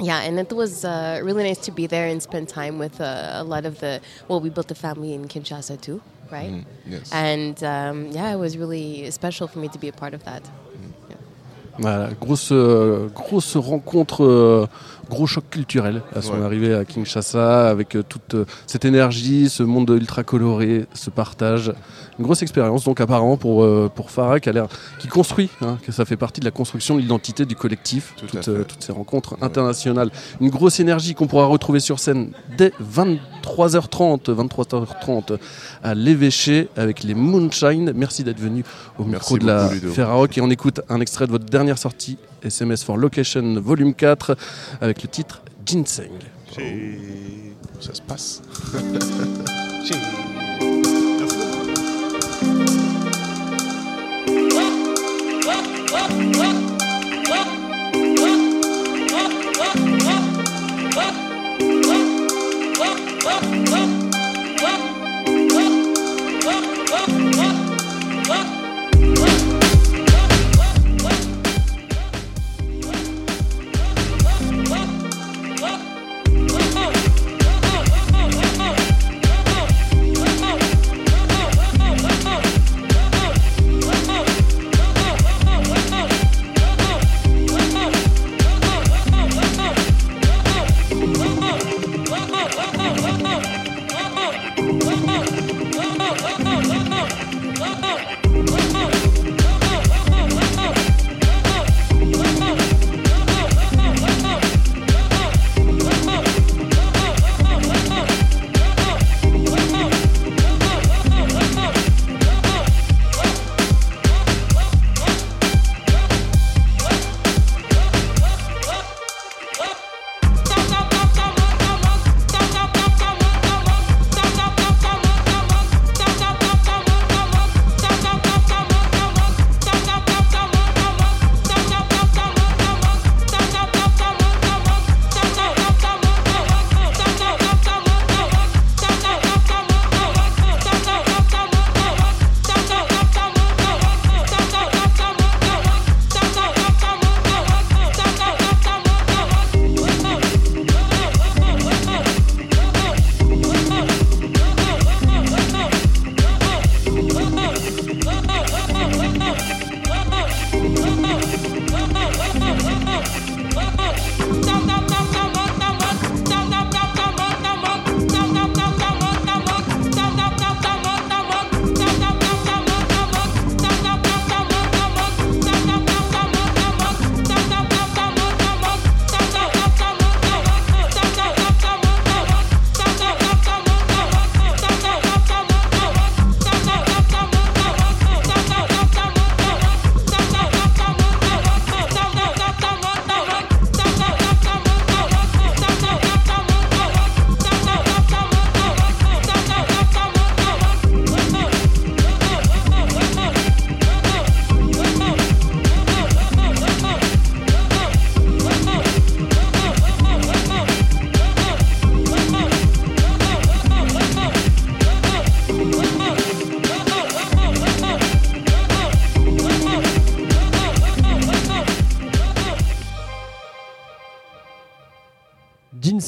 Yeah, and it was uh, really nice to be there and spend time with uh, a lot of the. Well, we built a family in Kinshasa too, right? Mm, yes. And um, yeah, it was really special for me to be a part of that. Voilà, grosse, grosse rencontre, euh, gros choc culturel à son Ouais. arrivée à Kinshasa, avec euh, toute euh, cette énergie, ce monde ultra coloré, ce partage. Une grosse expérience, donc apparemment pour, euh, pour Farah, qui, a qui construit, hein, que ça fait partie de la construction de l'identité du collectif, Tout toutes, euh, ces rencontres internationales. Une grosse énergie qu'on pourra retrouver sur scène dès 23h30, 23h30 à l'évêché avec les Moonshine. Merci d'être venu au Merci micro de la. Ferrarock et on écoute un extrait de votre dernière sortie, SMS for Location Volume 4, avec le titre Ginseng. Ça se passe.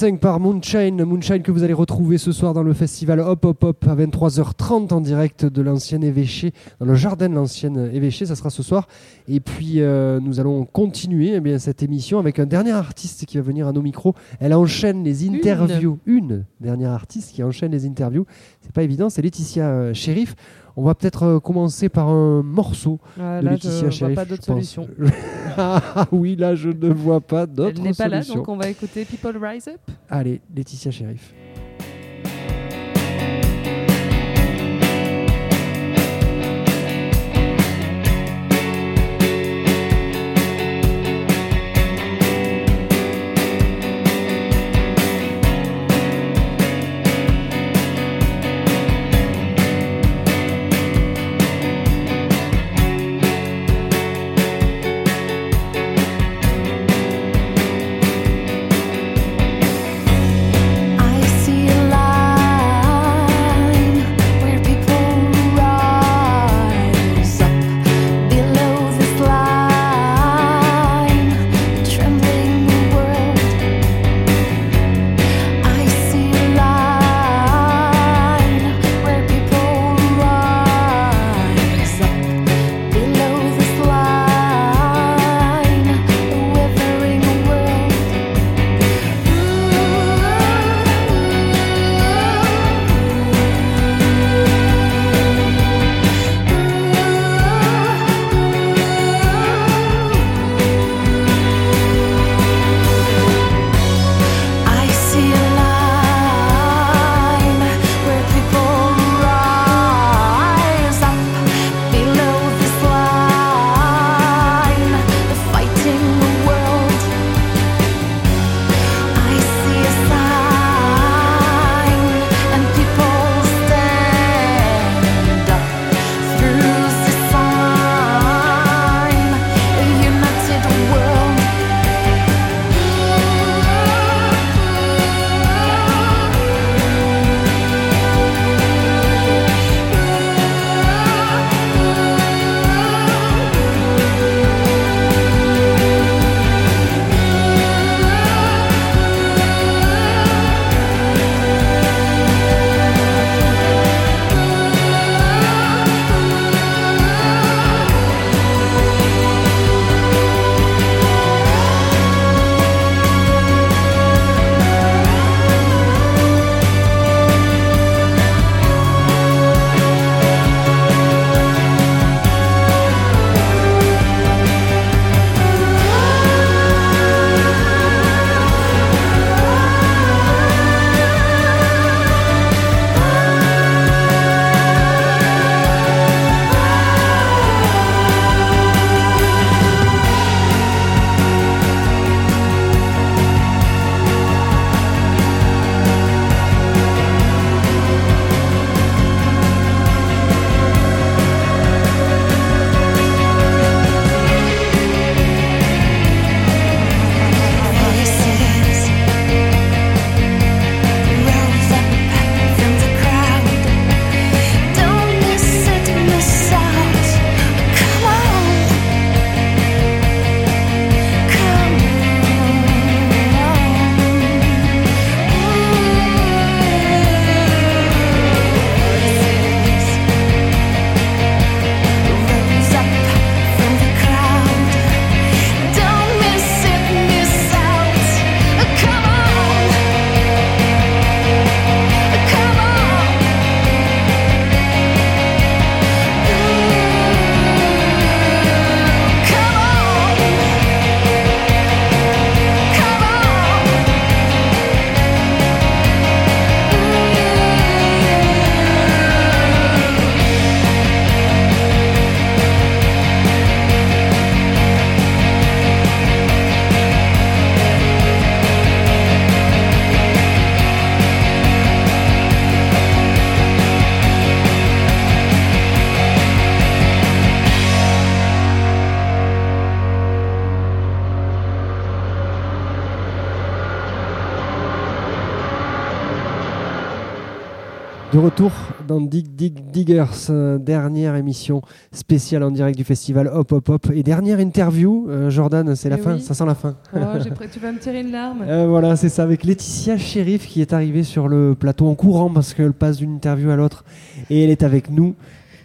20h45 par Moonshine. Moonshine que vous allez retrouver ce soir dans le festival Hop Hop Hop à 23h30 en direct de l'ancienne évêché, dans le jardin de l'ancienne évêché. Ça sera ce soir. Et puis euh, nous allons continuer eh bien, cette émission avec un dernier artiste qui va venir à nos micros. Elle enchaîne les interviews. Une, dernière artiste qui enchaîne les interviews. C'est pas évident, c'est Laetitia euh, Sheriff. On va peut-être euh, commencer par un morceau Ah, de là, Laetitia je vois Sheriff. pas d'autre solution. ah oui, là, je ne vois pas d'autre Elle n'est pas là, solution. donc on va écouter People Rise Up. Allez, Laetitia Sheriff. Retour dans Dig Dig Diggers, euh, dernière émission spéciale en direct du festival Hop Hop Hop et dernière interview. Euh, Jordan, c'est la Eh fin, ça sent la fin. Oh, tu vas me tirer une larme. Euh, voilà, c'est ça, avec Laetitia Sheriff qui est arrivée sur le plateau en courant parce qu'elle passe d'une interview à l'autre et elle est avec nous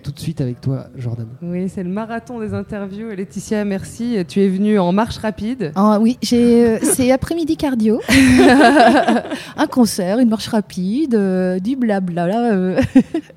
tout de suite avec toi, Jordan. Oui, c'est le marathon des interviews. Et Laetitia, merci. Tu es venue en marche rapide. Ah oui, j'ai, euh, c'est après-midi cardio, un concert, une marche rapide, euh, du blabla. là, euh.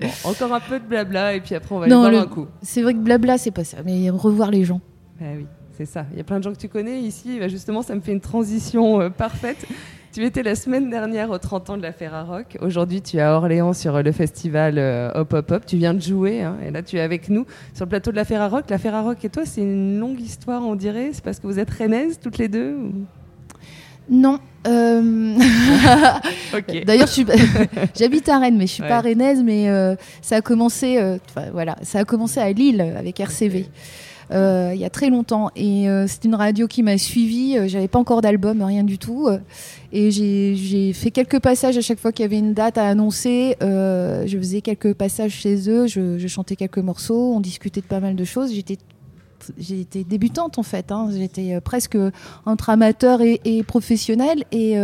Bon, encore un peu de blabla et puis après on va aller Non, boire le- un coup. c'est vrai que blabla, c'est pas ça, mais revoir les gens. Ah oui, c'est ça. Il y a plein de gens que tu connais ici. Bah, justement, ça me fait une transition euh, parfaite. Tu étais la semaine dernière aux 30 ans de la Ferrarock. Aujourd'hui, tu es à Orléans sur euh, le festival euh, Hop Hop Hop. Tu viens de jouer hein, et là, tu es avec nous sur le plateau de la Ferrarock. La Ferrarock et toi, c'est une longue histoire, on dirait. C'est parce que vous êtes rennaises toutes les deux ou- Non. euh. D'ailleurs, suis- j'habite à Rennes, mais je suis Ouais. pas rennaise, mais euh, ça a commencé, euh, voilà, ça a commencé à Lille avec RCV. Euh, il y a très longtemps et euh, c'est une radio qui m'a suivi euh, j'avais pas encore d'album rien du tout euh, et j'ai fait quelques passages à chaque fois qu'il y avait une date à annoncer euh, je faisais quelques passages chez eux je, je chantais quelques morceaux on discutait de pas mal de choses j'étais j'étais débutante en fait. hein. J'étais euh, presque entre amateur et, et professionnel. Et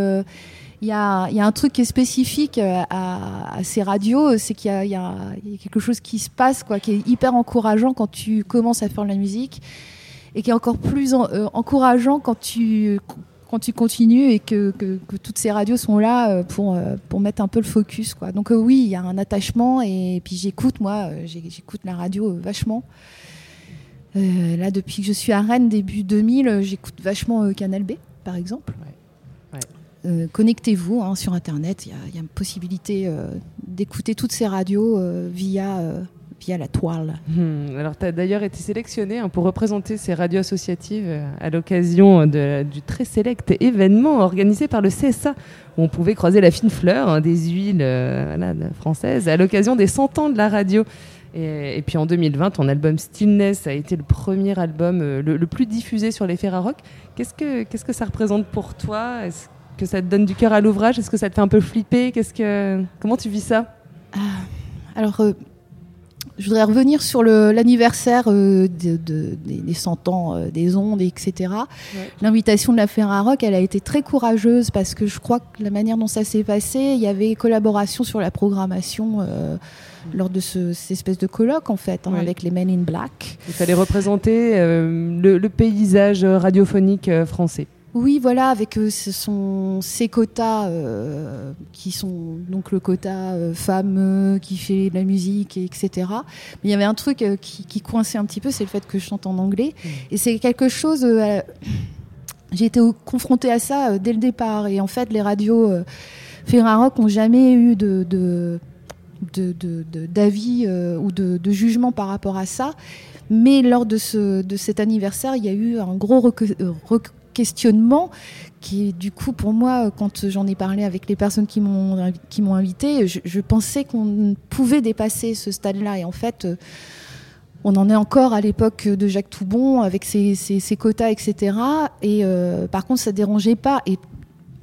il y, a, un truc qui est spécifique euh, à, ces radios, c'est qu'il y a, quelque chose qui se passe, quoi, qui est hyper encourageant quand tu commences à faire de la musique, et qui est encore plus euh, encourageant quand tu quand tu continues et que, toutes ces radios sont là euh, pour, pour mettre un peu le focus. Quoi. Donc oui, il y a un attachement et puis j'écoute, moi, j'écoute la radio vachement. Là, depuis que je suis à Rennes, début 2000, euh, j'écoute vachement Canal B, par exemple. Euh, Connectez-vous hein, sur Internet, il y a- une possibilité euh, d'écouter toutes ces radios euh, via, via la toile. Hmm, Alors, tu as d'ailleurs été sélectionné hein, pour représenter ces radios associatives à l'occasion du très sélect événement organisé par le CSA, où on pouvait croiser la fine fleur hein, des huiles françaises à l'occasion des 100 ans de la radio. Et, puis en 2020, ton album Stillness a été le premier album le, plus diffusé sur les Ferrarock. Qu'est-ce que, qu'est-ce que ça représente pour toi? Que ça te donne du cœur à l'ouvrage? Est-ce que ça te fait un peu flipper? Qu'est-ce que, Comment tu vis ça? Alors, euh, je voudrais revenir sur l'anniversaire euh, de- de- des, des 100 ans euh, des ondes, etc. L'invitation de la Ferrarock, elle a été très courageuse parce que je crois que la manière dont ça s'est passé, il y avait collaboration sur la programmation lors de ce- cette espèce de colloque, en fait, hein, Ouais. avec les Men in Black. Il fallait représenter le, le paysage radiophonique français. Oui, voilà, avec euh, ce sont ces quotas euh, qui sont donc le quota euh, femme euh, qui fait de la musique, et etc. Mais il y avait un truc qui, qui coinçait un petit peu, c'est le fait que je chante en anglais. Et c'est quelque chose. J'ai été confrontée à ça dès le départ. Et en fait, les radios Ferrarock n'ont jamais eu de. d'avis euh, ou de, de jugement par rapport à ça. Mais lors de, ce, de cet anniversaire, il y a eu un gros euh, questionnement qui, du coup, pour moi, quand j'en ai parlé avec les personnes qui m'ont invité, je, pensais qu'on pouvait dépasser ce stade-là. Et en fait, euh, on en est encore à l'époque de Jacques Toubon avec ses quotas, etc. Et euh, par contre, ça dérangeait pas. Et,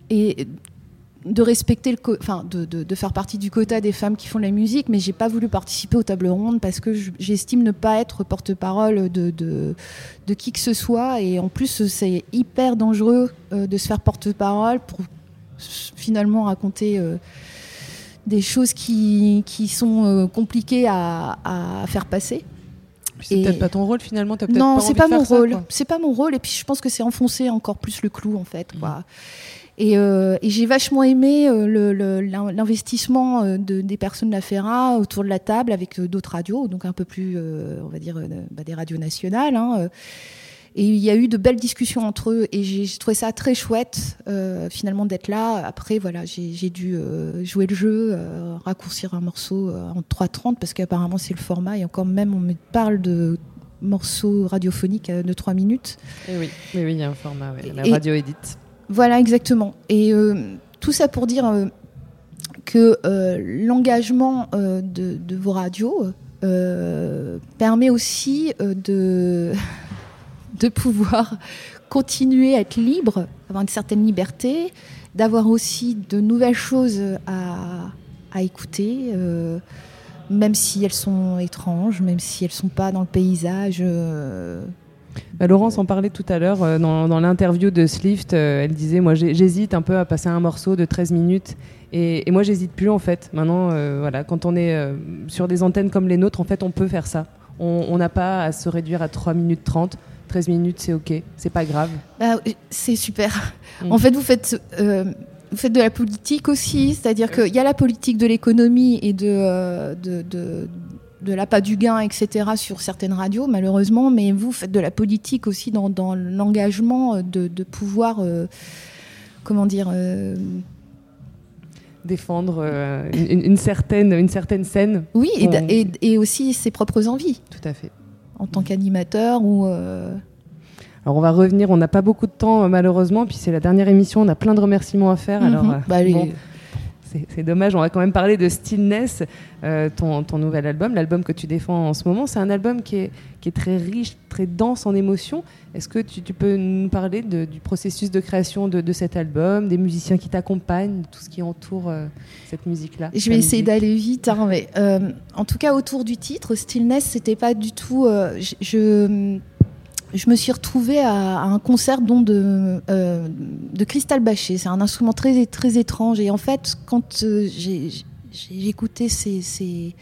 et de respecter le, enfin, de, de- de faire partie du quota des femmes qui font la musique, mais j'ai pas voulu participer aux tables rondes parce que je- j'estime ne pas être porte-parole de, qui que ce soit. Et en plus, c'est hyper dangereux euh, de se faire porte-parole pour finalement raconter euh, des choses qui, sont euh, compliquées à faire passer. C'est peut-être pas ton rôle finalement. peut-être non, pas c'est pas de mon rôle. C'est pas mon rôle. Et puis je pense que c'est enfoncer encore plus le clou en fait. Quoi. Et, euh, et j'ai vachement aimé euh, le- le- l'in- l'investissement euh, de- des personnes de la FERA autour de la table avec d'autres radios, donc un peu plus, euh, on va dire, bah, des radios nationales. hein. Et il y a eu de belles discussions entre eux et j'ai trouvé ça très chouette euh, finalement d'être là. Après, voilà, j'ai dû euh, jouer le jeu, euh, raccourcir un morceau en 3.30 parce qu'apparemment c'est le format et encore même on me parle de morceaux radiophoniques de 3 minutes. Eh oui, il y a un format, ouais, la Et- radio édite. Voilà, exactement. Et tout ça pour dire que l'engagement de, de vos radios permet aussi de, de pouvoir continuer à être libre, avoir une certaine liberté, d'avoir aussi de nouvelles choses à, écouter, euh, même si elles sont étranges, même si elles sont pas dans le paysage. euh, Bah, Laurence en parlait tout à l'heure euh, dans, l'interview de Slift. elle disait Moi, j'hésite un peu à passer un morceau de 13 minutes. Et, et moi, j'hésite plus en fait. Maintenant, voilà, quand on est sur des antennes comme les nôtres, en fait, on peut faire ça. On n'a pas à se réduire à 3 minutes 30. 13 minutes, c'est OK. C'est pas grave. Bah, c'est super. Mm. En fait, vous faites, euh, vous faites de la politique aussi, c'est-à-dire qu'il y a la politique de l'économie et de, euh, de, de, de l'appât du gain, etc., sur certaines radios, malheureusement, mais vous faites de la politique aussi dans, dans l'engagement de, de pouvoir, euh, comment dire, euh, Défendre euh, une, une certaine, une certaine scène. oui, et, qu'on- et, et aussi ses propres envies. Tout à fait. En tant qu'animateur ou. euh, Alors on va revenir, on n'a pas beaucoup de temps euh, malheureusement, puis c'est la dernière émission, on a plein de remerciements à faire. Alors Mhm. euh, Bah, bon, c'est dommage, on va quand même parler de Stillness, euh, ton, ton nouvel album, l'album que tu défends en ce moment. C'est un album qui est, qui est très riche, très dense en émotions. Est-ce que tu, tu peux nous parler de- du processus de création de, de cet album, des musiciens qui t'accompagnent, tout ce qui entoure euh, cette musique-là Je vais essayer musique? d'aller vite, hein, mais euh, en tout cas autour du titre, Stillness, c'était pas du tout. je, je me suis retrouvée à, un concert de, euh, de Crystal Bachet. C'est un instrument très très étrange et en fait, quand euh, écouté ces, ces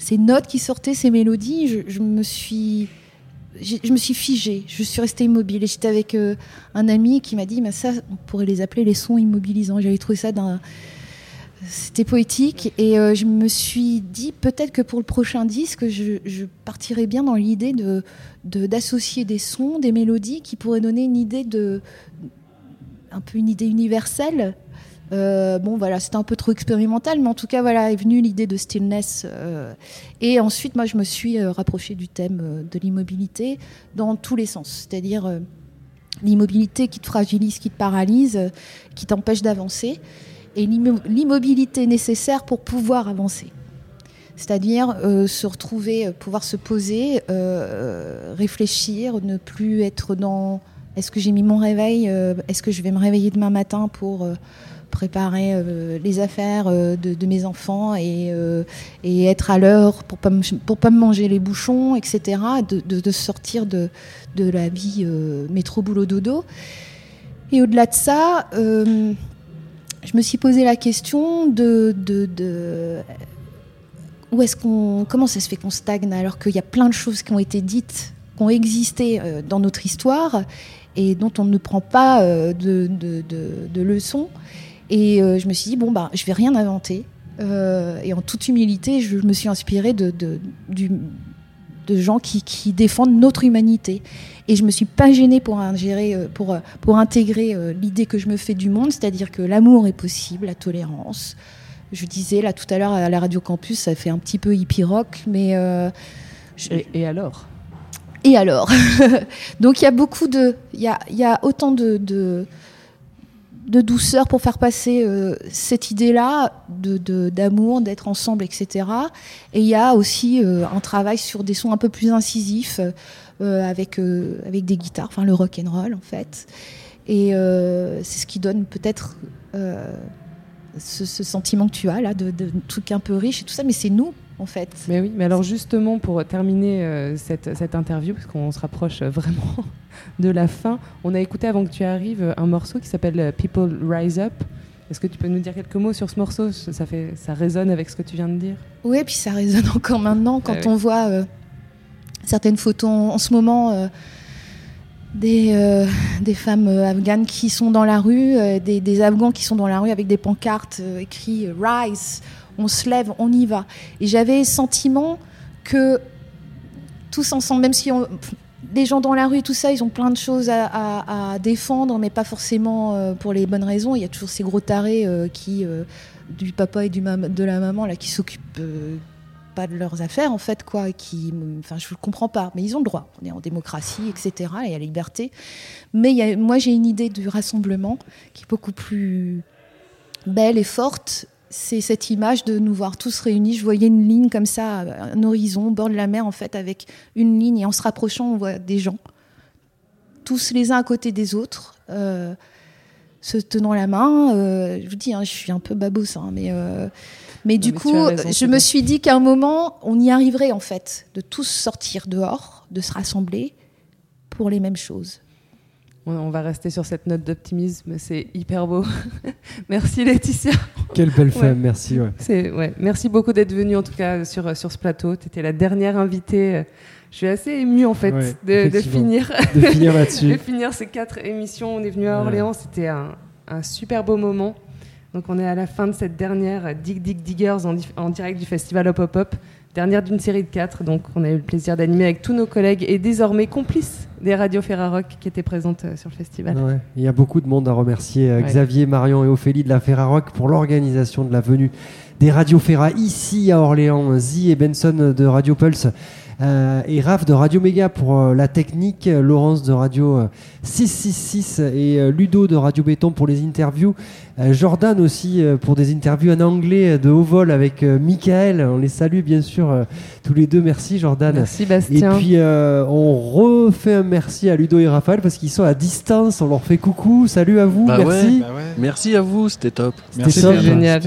ces notes qui sortaient, ces mélodies, je, me suis je me suis figée, je suis restée immobile. Et j'étais avec euh, un ami qui m'a dit, mais ça, on pourrait les appeler les sons immobilisants. J'avais trouvé ça d'un c'était poétique et euh, je me suis dit peut-être que pour le prochain disque, je, partirais bien dans l'idée de d'associer des sons, des mélodies qui pourraient donner une idée de un peu une idée universelle. Euh, bon voilà, c'était un peu trop expérimental, mais en tout cas voilà est venue l'idée de stillness. euh, et ensuite moi je me suis rapprochée du thème de l'immobilité dans tous les sens, c'est-à-dire l'immobilité qui te fragilise, qui te paralyse, qui t'empêche d'avancer, et l'immo- l'immobilité nécessaire pour pouvoir avancer. C'est-à-dire euh, se retrouver, euh, pouvoir se poser, euh, réfléchir, ne plus être dans est-ce que j'ai mis mon réveil, est-ce que je vais me réveiller demain matin pour préparer les affaires de, mes enfants et, être à l'heure pour pas pas me manger les bouchons, etc. De, de- de sortir de, la vie métro boulot dodo. Et au-delà de ça, je me suis posé la question de, de, de où est-ce qu'on, comment ça se fait qu'on stagne alors qu'il y a plein de choses qui ont été dites, qui ont existé euh, dans notre histoire et dont on ne prend pas euh, de, de, de- leçons. Et euh, je me suis dit bon bah je vais rien inventer. Et en toute humilité, je me suis inspirée de, du- de gens qui, qui défendent notre humanité. Et je me suis pas gênée pour, ingérer, euh, pour, euh, pour intégrer euh, l'idée que je me fais du monde, c'est-à-dire que l'amour est possible, la tolérance. Je disais là tout à l'heure à la Radio Campus, ça fait un petit peu hippie rock, mais euh, je- Et, et alors? Et alors? Donc il y a beaucoup de, il y a, y a autant de, de, de douceur pour faire passer euh, cette idée-là de- de- d'amour, d'être ensemble, etc. Et il y a aussi euh, un travail sur des sons un peu plus incisifs euh, avec avec des guitares, enfin le rock and roll en fait. Et c'est ce qui donne peut-être ce, sentiment que tu as là de, de trucs un peu riches et tout ça, mais c'est nous en fait. Mais oui, mais alors justement pour terminer euh, cette, cette interview, parce qu'on se rapproche euh, vraiment de la fin, on a écouté avant que tu arrives euh, un morceau qui s'appelle People Rise Up. Est-ce que tu peux nous dire quelques mots sur ce morceau? Ça, fait, ça résonne avec ce que tu viens de dire? Oui, et puis ça résonne encore maintenant quand Ah oui. on voit euh, certaines photos en, en ce moment euh, des, euh, des femmes afghanes qui sont dans la rue, des, des Afghans qui sont dans la rue avec des pancartes écrites Rise, on se lève, on y va. Et j'avais le sentiment que tous ensemble, même si on, les gens dans la rue, tout ça, ils ont plein de choses à, à- à défendre, mais pas forcément euh, pour les bonnes raisons. Il y a toujours ces gros tarés euh, qui, euh, du papa et du de la maman, là, qui s'occupent pas de leurs affaires, en fait, quoi. Qui, enfin, je comprends pas, mais ils ont le droit. On est en démocratie, etc. Et a la liberté. Mais moi, j'ai une idée du rassemblement qui est beaucoup plus belle et forte. C'est cette image de nous voir tous réunis. Je voyais une ligne comme ça, un horizon, au bord de la mer, en fait, avec une ligne. Et en se rapprochant, on voit des gens, tous les uns à côté des autres. Euh, se tenant la main. Euh, je vous dis, hein, je suis un peu babos, hein, mais, euh, mais du mais coup, raison, je me suis dit qu'à un moment, on y arriverait en fait, de tous sortir dehors, de se rassembler pour les mêmes choses. On- va rester sur cette note d'optimisme, c'est hyper beau. Merci Laetitia. Quelle belle Ouais. femme, merci. ouais. C'est ouais. Merci beaucoup d'être venue en tout cas sur sur ce plateau. Tu étais la dernière invitée. Je suis assez émue en fait Ouais, de, finir De finir là-dessus. de finir ces quatre émissions. On est venu à. Orléans, c'était un, un super beau moment. Donc on est à la fin de cette dernière Dig Dig Diggers en, en direct du festival Hop Hop Hop, dernière d'une série de quatre. Donc on a eu le plaisir d'animer avec tous nos collègues et désormais complices des radios Ferrarock qui étaient présentes euh, sur le festival. Ouais, Il y a beaucoup de monde à remercier. euh, Ouais. Xavier, Marion et Ophélie de la Ferrarock pour l'organisation de la venue des radios Ferra ici à Orléans. Zi et Benson de Radio Pulse. Euh, et Raph de Radio Méga pour euh, la technique, Laurence de Radio euh, 666 et euh, Ludo de Radio Béton pour les interviews, Euh, Jordan aussi euh, pour des interviews en anglais euh, de haut vol avec euh, Michael. On les salue bien sûr euh, tous les deux. Merci Jordan. Merci, Bastien. Et puis euh, on refait un merci à Ludo et Raphaël parce qu'ils sont à distance. On leur fait coucou. Salut à vous. Bah merci. ouais, bah ouais. Merci à vous, c'était top. C'était top.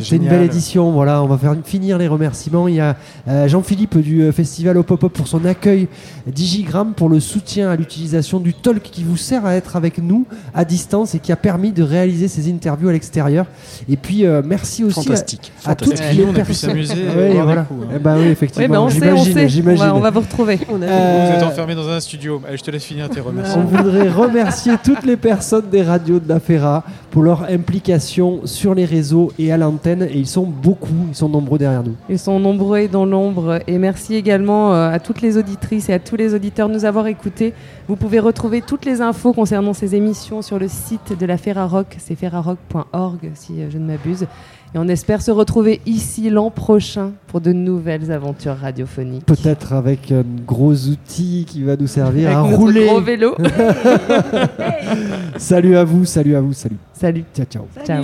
C'était une belle édition. Voilà, on va faire finir les remerciements. Il y a euh, Jean-Philippe du euh, festival Hop Hop pour son accueil, Digigram pour le soutien à l'utilisation du talk qui vous sert à être avec nous à distance et qui a permis de réaliser ces interviews à l'extérieur. Et puis euh, merci aussi Fantastique. à, à toutes Fantastique. les Nous, on a pu personnes. s'amuser Ouais, voilà. hein. Eh ben oui, effectivement. Ben on sait, on j'imagine, sait. On j'imagine. va, on va vous retrouver. Euh, Vous êtes enfermé dans un studio. Allez, je te laisse finir tes on remerciements. voudrait remercier toutes les personnes des radios de la Ferra pour leur implication sur les réseaux et à l'antenne. Et ils sont beaucoup, ils sont nombreux derrière nous. Ils sont nombreux et dans l'ombre. Et merci également euh, à toutes les auditrices et à tous les auditeurs de nous avoir écoutés. Vous pouvez retrouver toutes les infos concernant ces émissions sur le site de la Ferrarock. C'est ferrarock.org si euh, je ne m'abuse. Et on espère se retrouver ici l'an prochain pour de nouvelles aventures radiophoniques. Peut-être avec un gros outil qui va nous servir Avec à notre rouler. gros vélo. salut à vous, salut à vous, salut. Salut. Ciao, ciao. Ciao.